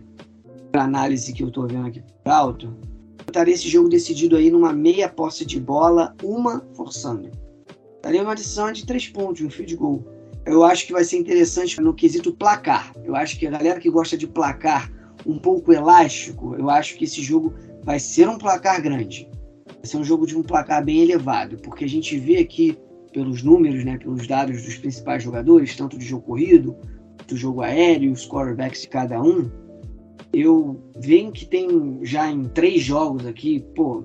para análise que eu tô vendo aqui por alto, botaria esse jogo decidido aí numa meia posse de bola, uma forçando. Daria uma decisão de três pontos, um field goal. Eu acho que vai ser interessante no quesito placar. Eu acho que a galera que gosta de placar um pouco elástico, eu acho que esse jogo vai ser um placar grande. Vai ser um jogo de um placar bem elevado, porque a gente vê aqui pelos números, né, pelos dados dos principais jogadores, tanto de jogo corrido, do jogo aéreo, os quarterbacks de cada um, eu vejo que tem já em três jogos aqui, pô,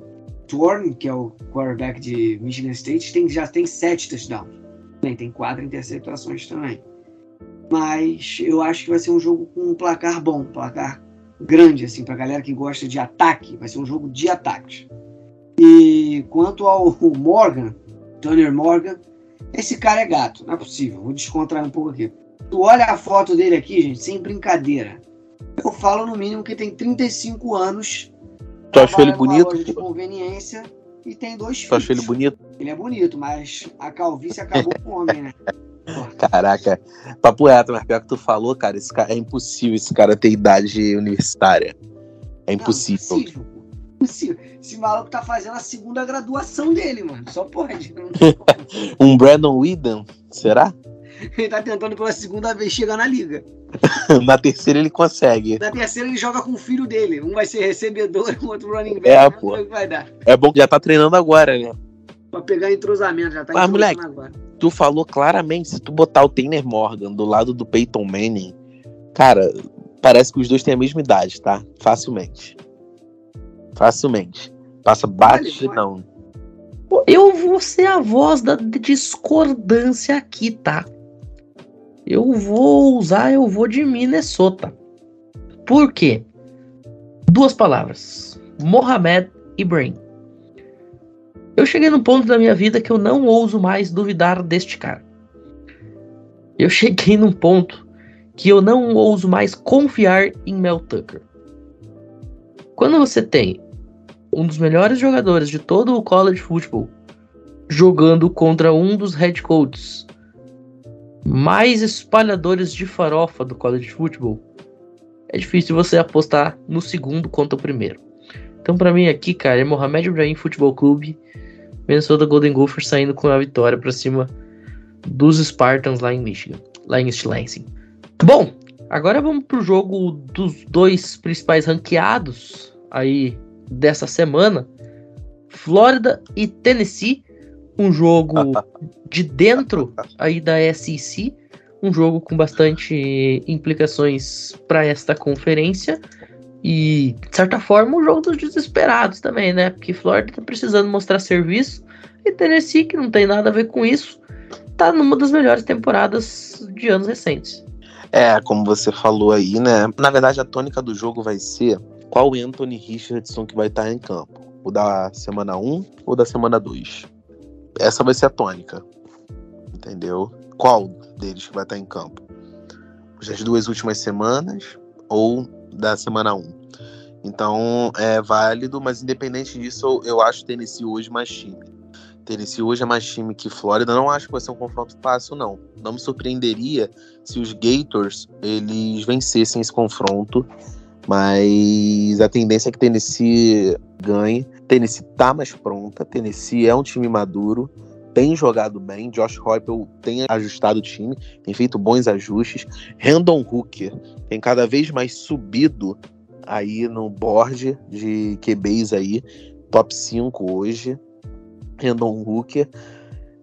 Thorne, que é o quarterback de Michigan State, tem, já tem sete touchdowns. Tem, tem quatro interceptações também. Mas eu acho que vai ser um jogo com um placar bom, um placar grande, assim, pra galera que gosta de ataque. Vai ser um jogo de ataque. E quanto ao Morgan, Tanner Morgan, esse cara é gato, não é possível. Vou descontrair um pouco aqui. Tu olha a foto dele aqui, gente, sem brincadeira. Eu falo no mínimo que tem 35 anos. Tu achou ele bonito? De conveniência e tem dois filhos. Tu achou ele bonito? Ele é bonito, mas a calvície acabou com o homem, né? Caraca, papo reto, mas pior que tu falou, cara, esse cara, é impossível esse cara ter idade universitária. É impossível. Não, impossível, impossível. Esse maluco tá fazendo a segunda graduação dele, mano. Só pode. um Brandon Whedon, será? Ele tá tentando pela segunda vez chegar na liga. na terceira ele consegue. Na terceira ele joga com o filho dele. Um vai ser recebedor, o outro running back. É, pô. É, dar. é bom que já tá treinando agora, né? Pra pegar entrosamento, já tá Mas, moleque, agora. tu falou claramente, se tu botar o Tanner Morgan do lado do Peyton Manning, cara, parece que os dois têm a mesma idade, tá? Facilmente. Facilmente. Passa bate, não. Eu vou ser a voz da discordância aqui, tá? Eu vou usar, eu vou de Minnesota. Por quê? Duas palavras: Mohamed Ibrahim. Eu cheguei num ponto da minha vida que eu não ouso mais duvidar deste cara. Eu cheguei num ponto que eu não ouso mais confiar em Mel Tucker. Quando você tem um dos melhores jogadores de todo o college football jogando contra um dos head coaches mais espalhadores de farofa do college football, é difícil você apostar no segundo contra o primeiro. Então, para mim aqui, cara, é Mohamed Ibrahim Futebol Clube, Minnesota Golden Gophers saindo com a vitória para cima dos Spartans lá em Michigan, lá em East Lansing. Bom, agora vamos pro jogo dos dois principais ranqueados aí dessa semana, Flórida e Tennessee um jogo de dentro aí da SEC, um jogo com bastante implicações para esta conferência e de certa forma um jogo dos desesperados também, né? Porque Florida tá precisando mostrar serviço e Tennessee que não tem nada a ver com isso, tá numa das melhores temporadas de anos recentes. É, como você falou aí, né? Na verdade a tônica do jogo vai ser qual Anthony Richardson que vai estar em campo. O da semana 1 ou da semana 2? essa vai ser a tônica. entendeu? Qual deles que vai estar em campo? Das duas últimas semanas ou da semana 1? Então é válido, mas independente disso, eu, acho Tennessee hoje mais time. Tennessee hoje é mais time que Flórida. Não acho que vai ser um confronto fácil, não. Não me surpreenderia se os Gators eles vencessem esse confronto. Mas a tendência é que Tennessee ganhe. Tennessee tá mais pronta. Tennessee é um time maduro. Tem jogado bem. Josh Heupel tem ajustado o time. Tem feito bons ajustes. Randall Hooker tem cada vez mais subido aí no board de QBs aí. Top 5 hoje. Randall Hooker.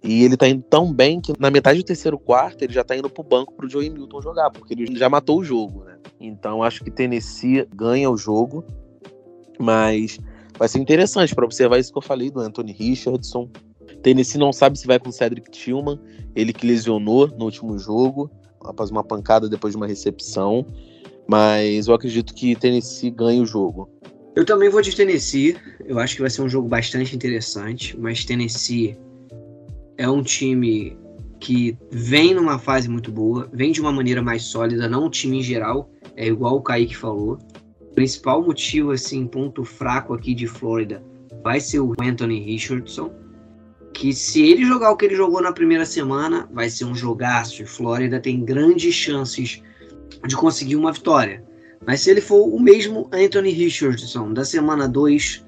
E ele tá indo tão bem que na metade do terceiro quarto ele já tá indo pro banco pro Joey Milton jogar, porque ele já matou o jogo, né? Então acho que Tennessee ganha o jogo, mas vai ser interessante para observar isso que eu falei do Anthony Richardson. Tennessee não sabe se vai com Cedric Tillman, ele que lesionou no último jogo, após uma pancada depois de uma recepção, mas eu acredito que Tennessee ganha o jogo. Eu também vou de Tennessee. Eu acho que vai ser um jogo bastante interessante, mas Tennessee é um time que vem numa fase muito boa, vem de uma maneira mais sólida, não o time em geral, é igual o Kaique falou. O principal motivo, assim, ponto fraco aqui de Flórida vai ser o Anthony Richardson, que se ele jogar o que ele jogou na primeira semana, vai ser um jogaço e Flórida tem grandes chances de conseguir uma vitória. Mas se ele for o mesmo Anthony Richardson da semana 2,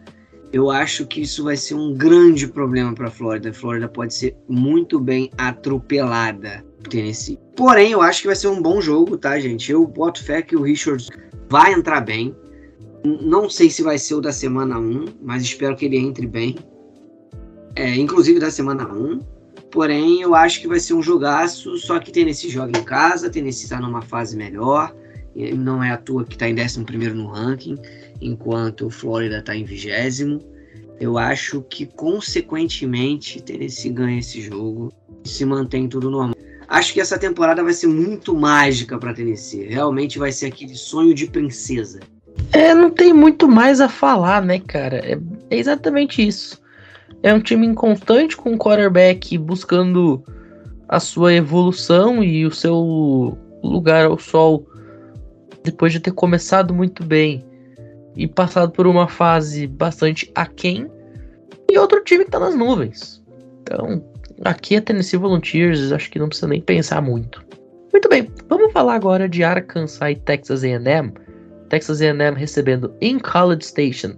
eu acho que isso vai ser um grande problema para a Flórida. A Flórida pode ser muito bem atropelada Tennessee. Porém, eu acho que vai ser um bom jogo, tá, gente? Eu boto fé que o Richards vai entrar bem. Não sei se vai ser o da semana 1, mas espero que ele entre bem. É, inclusive da semana 1. Porém, eu acho que vai ser um jogaço. Só que Tennessee joga em casa, Tennessee está numa fase melhor. Não é à toa que está em 11 no ranking enquanto o Flórida está em vigésimo. Eu acho que, consequentemente, Tennessee ganha esse jogo e se mantém tudo normal. Acho que essa temporada vai ser muito mágica para Tennessee. Realmente vai ser aquele sonho de princesa. É, não tem muito mais a falar, né, cara? É, é exatamente isso. É um time inconstante com o quarterback buscando a sua evolução e o seu lugar ao sol depois de ter começado muito bem e passado por uma fase bastante aquém, e outro time que tá nas nuvens. Então, aqui é Tennessee Volunteers, acho que não precisa nem pensar muito. Muito bem, vamos falar agora de Arkansas e Texas A&M. Texas A&M recebendo em College Station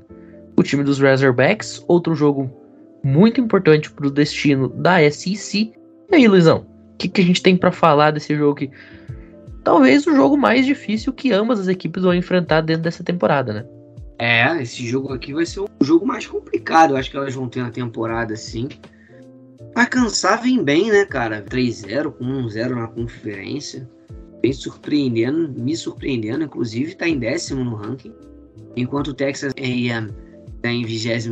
o time dos Razorbacks, outro jogo muito importante para o destino da SEC. E aí, Luizão, o que, que a gente tem para falar desse jogo que talvez o jogo mais difícil que ambas as equipes vão enfrentar dentro dessa temporada, né? É, esse jogo aqui vai ser o jogo mais complicado, acho que elas vão ter na temporada, sim. Vai cansar, vem bem, né, cara? 3-0 com 1-0 na conferência. Bem surpreendendo, me surpreendendo, inclusive tá em décimo no ranking. Enquanto o Texas A&M tá em 23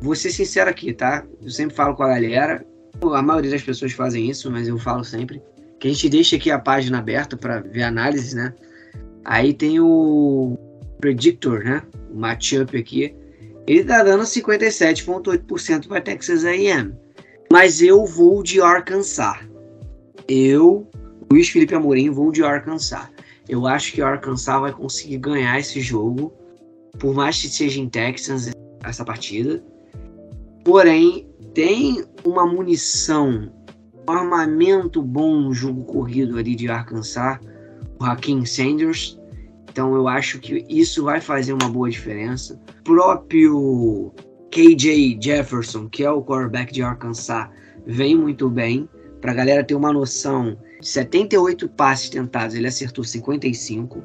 Vou ser sincero aqui, tá? Eu sempre falo com a galera, a maioria das pessoas fazem isso, mas eu falo sempre que a gente deixa aqui a página aberta para ver análise, né? Aí tem o Predictor, né? O matchup aqui. Ele tá dando 57,8% para Texas A&M. Mas eu vou de Arkansas. Eu, Luiz Felipe Amorim, vou de Arkansas. Eu acho que o Arkansas vai conseguir ganhar esse jogo. Por mais que seja em Texas essa partida. Porém, tem uma munição, um armamento bom no jogo corrido ali de Arkansas. O Hakim Sanders então eu acho que isso vai fazer uma boa diferença. O próprio KJ Jefferson, que é o quarterback de Arkansas, vem muito bem. Para a galera ter uma noção, de 78 passes tentados, ele acertou 55.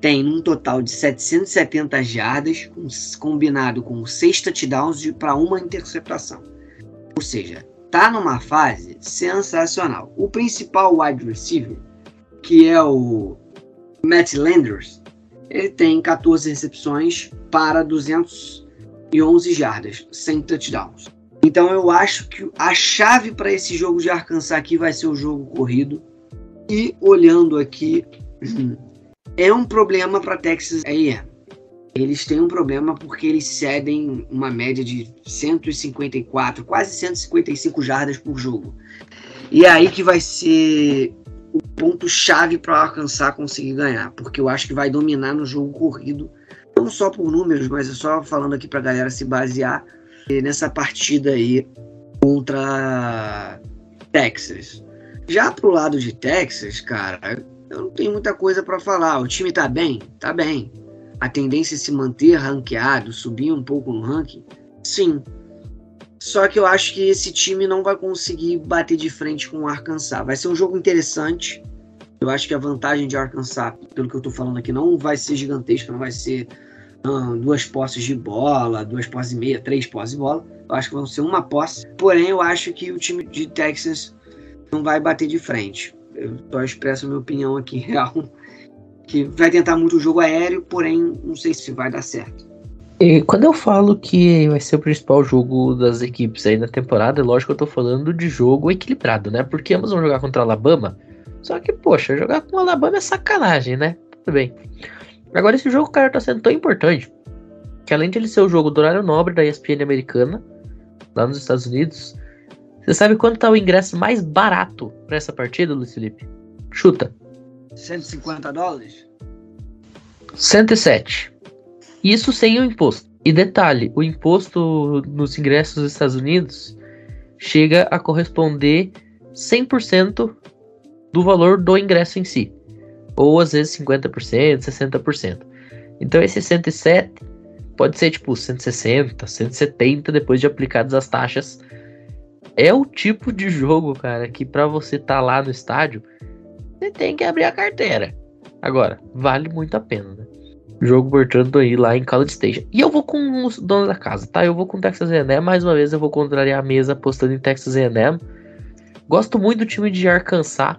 Tem um total de 770 jardas, combinado com 6 touchdowns para uma interceptação. Ou seja, tá numa fase sensacional. O principal wide receiver, que é o Matt Landers, ele tem 14 recepções para 211 jardas, sem touchdowns. Então eu acho que a chave para esse jogo de Arkansas aqui vai ser o jogo corrido. E olhando aqui, é um problema para Texas A&M. eles têm um problema porque eles cedem uma média de 154, quase 155 jardas por jogo. E é aí que vai ser o ponto chave para alcançar conseguir ganhar, porque eu acho que vai dominar no jogo corrido, não só por números, mas é só falando aqui para a galera se basear nessa partida aí contra Texas. Já pro lado de Texas, cara, eu não tenho muita coisa para falar. O time tá bem? Tá bem. A tendência é se manter ranqueado, subir um pouco no ranking? Sim. Só que eu acho que esse time não vai conseguir bater de frente com o Arkansas. Vai ser um jogo interessante. Eu acho que a vantagem de Arkansas, pelo que eu tô falando aqui, não vai ser gigantesca, não vai ser hum, duas posses de bola, duas posses e meia, três posses de bola. Eu acho que vão ser uma posse. Porém, eu acho que o time de Texas não vai bater de frente. Eu só expresso minha opinião aqui real. Que vai tentar muito o jogo aéreo, porém não sei se vai dar certo. E quando eu falo que vai ser o principal jogo das equipes aí na temporada, é lógico que eu tô falando de jogo equilibrado, né? Porque ambos vão jogar contra a Alabama. Só que, poxa, jogar com a Alabama é sacanagem, né? Tudo bem. Agora, esse jogo, cara, tá sendo tão importante que além de ele ser o jogo do horário nobre da ESPN americana, lá nos Estados Unidos, você sabe quanto tá o ingresso mais barato para essa partida, Luiz Felipe? Chuta. 150 dólares? 107. Isso sem o imposto. E detalhe, o imposto nos ingressos dos Estados Unidos chega a corresponder 100% do valor do ingresso em si. Ou às vezes 50%, 60%. Então esse 107 pode ser tipo 160, 170 depois de aplicadas as taxas é o tipo de jogo, cara, que para você tá lá no estádio, você tem que abrir a carteira. Agora, vale muito a pena, né? Jogo, portanto, aí lá em College Station. E eu vou com os donos da casa, tá? Eu vou com Texas A&M. Mais uma vez eu vou contrariar a mesa apostando em Texas A&M. Gosto muito do time de Arkansas,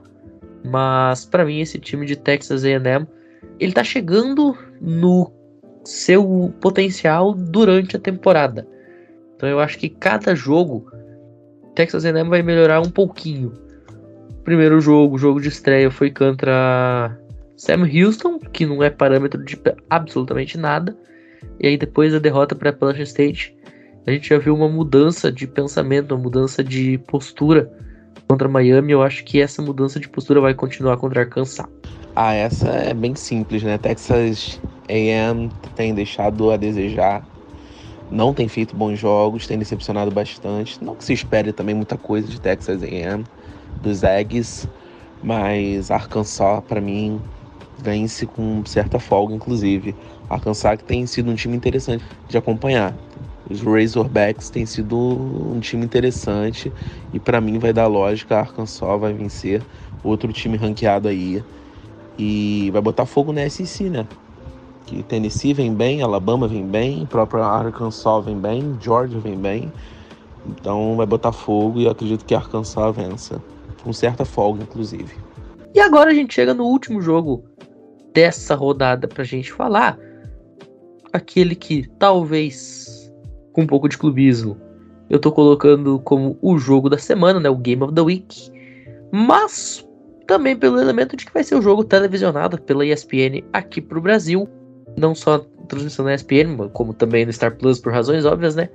mas para mim esse time de Texas A&M, ele tá chegando no seu potencial durante a temporada. Então eu acho que cada jogo Texas A&M vai melhorar um pouquinho. Primeiro jogo, jogo de estreia, foi contra Sam Houston, que não é parâmetro de absolutamente nada. E aí depois a derrota para Appalachian State, a gente já viu uma mudança de pensamento, uma mudança de postura contra Miami. Eu acho que essa mudança de postura vai continuar contra Arkansas. Ah, essa é bem simples, né? Texas A&M tem deixado a desejar não tem feito bons jogos, tem decepcionado bastante. Não que se espere também muita coisa de Texas A&M, dos Eggs, mas Arkansas para mim vence com certa folga, inclusive. Arkansas que tem sido um time interessante de acompanhar. Os Razorbacks têm sido um time interessante e para mim vai dar lógica, Arkansas vai vencer outro time ranqueado aí e vai botar fogo na SEC, né? Que Tennessee vem bem, Alabama vem bem, próprio Arkansas vem bem, Georgia vem bem. Então vai botar fogo e eu acredito que Arkansas vença. Com certa folga, inclusive. E agora a gente chega no último jogo dessa rodada pra gente falar. Aquele que talvez, com um pouco de clubismo, eu tô colocando como o jogo da semana, né? O Game of the Week. Mas também pelo elemento de que vai ser o jogo televisionado pela ESPN aqui pro Brasil não só transmissão na ESPN, como também no Star Plus por razões óbvias, né?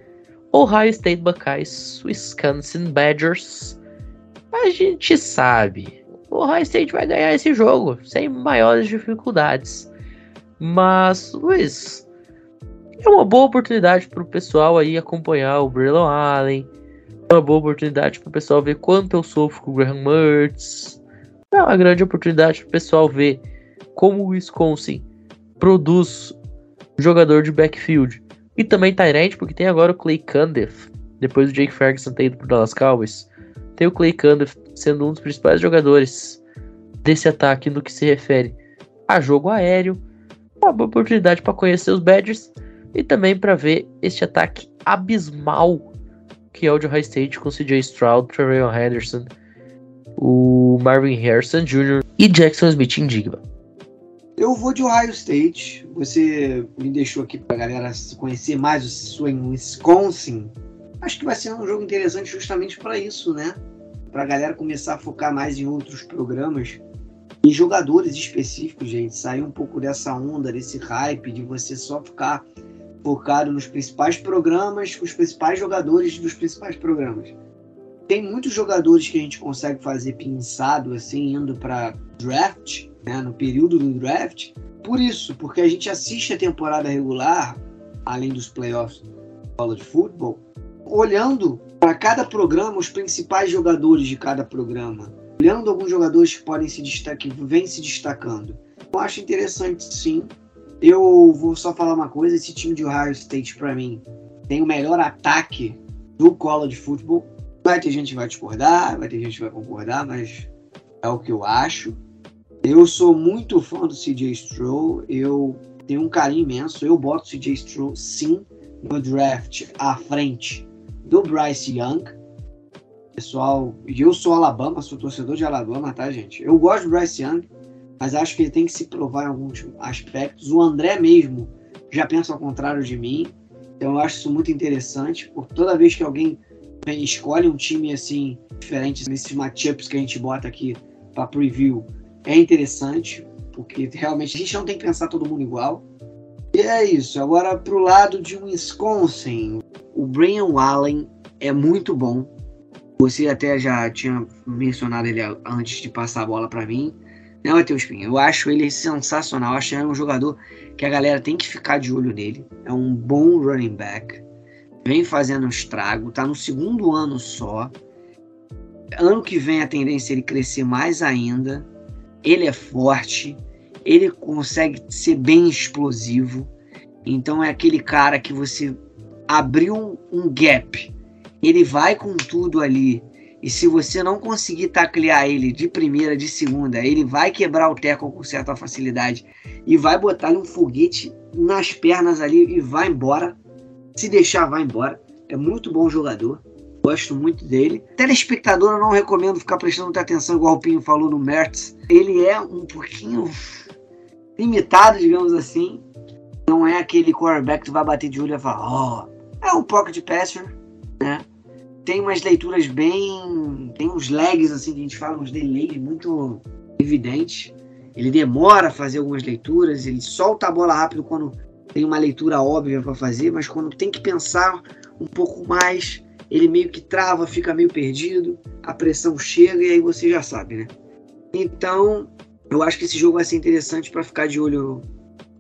Ohio State Buckeyes, Wisconsin Badgers. A gente sabe, o Ohio State vai ganhar esse jogo sem maiores dificuldades. Mas, Luiz, é uma boa oportunidade para o pessoal aí acompanhar o Braylon Allen. É uma boa oportunidade para o pessoal ver quanto eu sofro com o Graham Mertz. É uma grande oportunidade para o pessoal ver como o Wisconsin produz jogador de backfield. E também Tyrant, porque tem agora o Clay Cundiff, depois do Jake Ferguson ter ido pro Dallas Cowboys. Tem o Clay Cundiff sendo um dos principais jogadores desse ataque no que se refere a jogo aéreo. Uma boa oportunidade para conhecer os Badgers e também para ver este ataque abismal que é o de High State com CJ Stroud, Trevor Henderson, o Marvin Harrison Jr. e Jackson Smith em Digba. Eu vou de Ohio State. Você me deixou aqui para a galera conhecer mais o seu em Wisconsin. Acho que vai ser um jogo interessante justamente para isso, né? Para a galera começar a focar mais em outros programas em jogadores específicos, gente. Sair um pouco dessa onda, desse hype de você só ficar focado nos principais programas, com os principais jogadores dos principais programas. Tem muitos jogadores que a gente consegue fazer pinçado, assim, indo para draft, né, no período do draft, por isso, porque a gente assiste a temporada regular, além dos playoffs do college football, olhando para cada programa os principais jogadores de cada programa, olhando alguns jogadores que podem se destacar, que vêm se destacando. Eu acho interessante, sim. Eu vou só falar uma coisa: esse time de Ohio State, para mim, tem o melhor ataque do college football. Vai ter gente que vai discordar, vai ter gente que vai concordar, mas é o que eu acho. Eu sou muito fã do CJ Stroll, eu tenho um carinho imenso. Eu boto o CJ Stroll, sim, no draft à frente do Bryce Young. Pessoal, eu sou Alabama, sou torcedor de Alabama, tá, gente? Eu gosto do Bryce Young, mas acho que ele tem que se provar em alguns aspectos. O André mesmo já pensa ao contrário de mim, então eu acho isso muito interessante. Por toda vez que alguém escolhe um time assim diferente nesses matchups que a gente bota aqui para preview, é interessante, porque realmente a gente não tem que pensar todo mundo igual. E é isso. Agora, pro lado de Wisconsin, o Brian Allen é muito bom. Você até já tinha mencionado ele antes de passar a bola para mim. Não, Matheus Pinho, eu acho ele sensacional. Eu acho ele um jogador que a galera tem que ficar de olho nele. É um bom running back. Vem fazendo um estrago. Tá no segundo ano só. Ano que vem a tendência é ele crescer mais ainda ele é forte, ele consegue ser bem explosivo. Então é aquele cara que você abriu um, gap, ele vai com tudo ali. E se você não conseguir taclear ele de primeira, de segunda, ele vai quebrar o teco com certa facilidade e vai botar um foguete nas pernas ali e vai embora. Se deixar, vai embora. É muito bom jogador. Gosto muito dele. Telespectador, eu não recomendo ficar prestando muita atenção, igual o Pinho falou no Mertz. Ele é um pouquinho limitado, digamos assim. Não é aquele quarterback que tu vai bater de olho e falar, ó, oh. é um pocket passer, né? Tem umas leituras bem. Tem uns lags, assim, que a gente fala, uns delays muito evidentes. Ele demora a fazer algumas leituras, ele solta a bola rápido quando tem uma leitura óbvia para fazer, mas quando tem que pensar um pouco mais, ele meio que trava, fica meio perdido, a pressão chega e aí você já sabe, né? Então, eu acho que esse jogo vai ser interessante para ficar de olho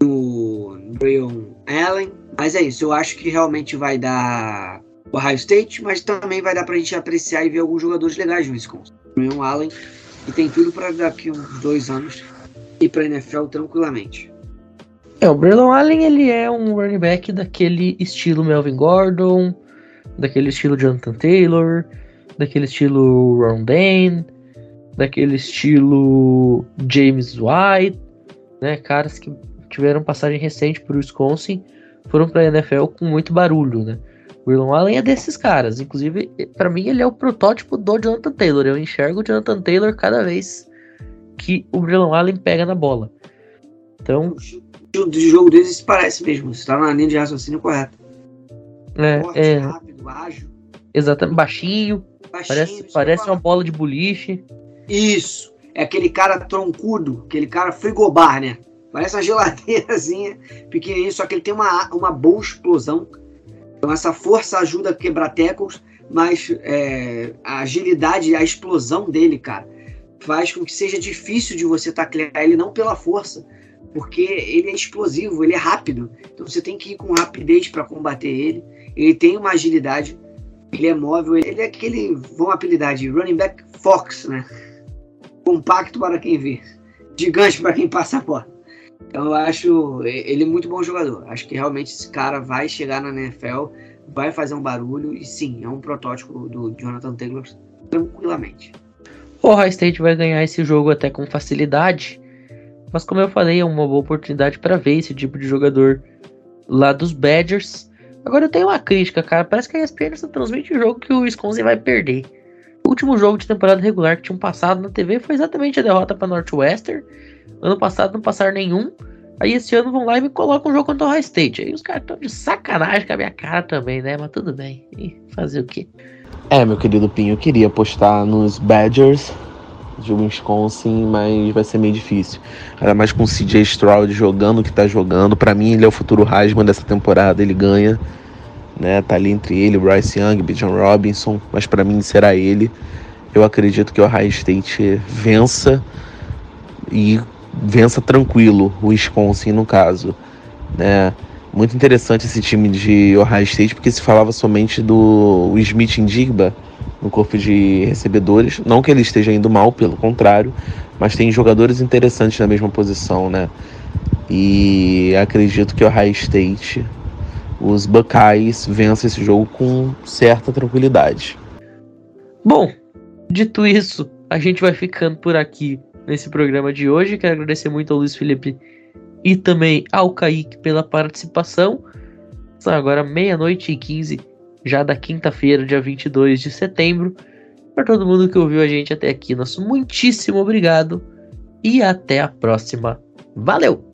no Brian Allen. Mas é isso, eu acho que realmente vai dar o Ohio State, mas também vai dar para a gente apreciar e ver alguns jogadores legais no Wisconsin. Brian Allen, e tem tudo para daqui uns dois anos ir para a NFL tranquilamente. É, o Braylon Allen ele é um running back daquele estilo Melvin Gordon, daquele estilo Jonathan Taylor, daquele estilo Ron Dane, daquele estilo James White, né? Caras que tiveram passagem recente por Wisconsin, foram para a NFL com muito barulho, né? O Allen é desses caras, inclusive para mim ele é o protótipo do Jonathan Taylor. Eu enxergo o Jonathan Taylor cada vez que o Willon Allen pega na bola. Então, o jogo deles parece mesmo, está na linha de raciocínio correta. É, Forte, é... rápido, ágil. Exatamente, baixinho. baixinho parece parece uma bola de boliche. Isso. É aquele cara troncudo, aquele cara frigobar, né? Parece uma geladeirazinha pequenininha, só que ele tem uma, uma boa explosão. Então essa força ajuda a quebrar tecos, mas é, a agilidade, a explosão dele, cara, faz com que seja difícil de você taclear ele não pela força, porque ele é explosivo, ele é rápido. Então você tem que ir com rapidez para combater ele. Ele tem uma agilidade, ele é móvel, ele é aquele, vamos apelidar de running back fox, né? Compacto para quem vê, gigante para quem passa a bola. Então eu acho ele muito bom jogador. Acho que realmente esse cara vai chegar na NFL, vai fazer um barulho e sim, é um protótipo do Jonathan Taylor tranquilamente. O Ohio State vai ganhar esse jogo até com facilidade, mas como eu falei, é uma boa oportunidade para ver esse tipo de jogador lá dos Badgers. Agora eu tenho uma crítica, cara. Parece que a ESPN só transmite o jogo que o Wisconsin vai perder. O último jogo de temporada regular que tinham passado na TV foi exatamente a derrota para Northwestern. Ano passado não passaram nenhum. Aí esse ano vão lá e me colocam um jogo contra o Ohio State. Aí os caras estão de sacanagem com a minha cara também, né? Mas tudo bem. E fazer o quê? É, meu querido Pinho, eu queria apostar nos Badgers, de Wisconsin, mas vai ser meio difícil. Ainda mais com o CJ Stroud jogando o que tá jogando. Para mim, ele é o futuro Heisman dessa temporada, ele ganha. Né? Tá ali entre ele, Bryce Young, Bijan Robinson, mas para mim será ele. Eu acredito que o Ohio State vença e vença tranquilo o Wisconsin no caso, né? Muito interessante esse time de Ohio State porque se falava somente do Smith Indigba no corpo de recebedores, não que ele esteja indo mal, pelo contrário, mas tem jogadores interessantes na mesma posição, né? E acredito que o Ohio State, os Buckeyes vençam esse jogo com certa tranquilidade. Bom, dito isso, a gente vai ficando por aqui nesse programa de hoje. Quero agradecer muito ao Luiz Felipe e também ao Kaique pela participação. São agora meia-noite e 15, já da quinta-feira, dia 22 de setembro. Para todo mundo que ouviu a gente até aqui, nosso muitíssimo obrigado e até a próxima. Valeu!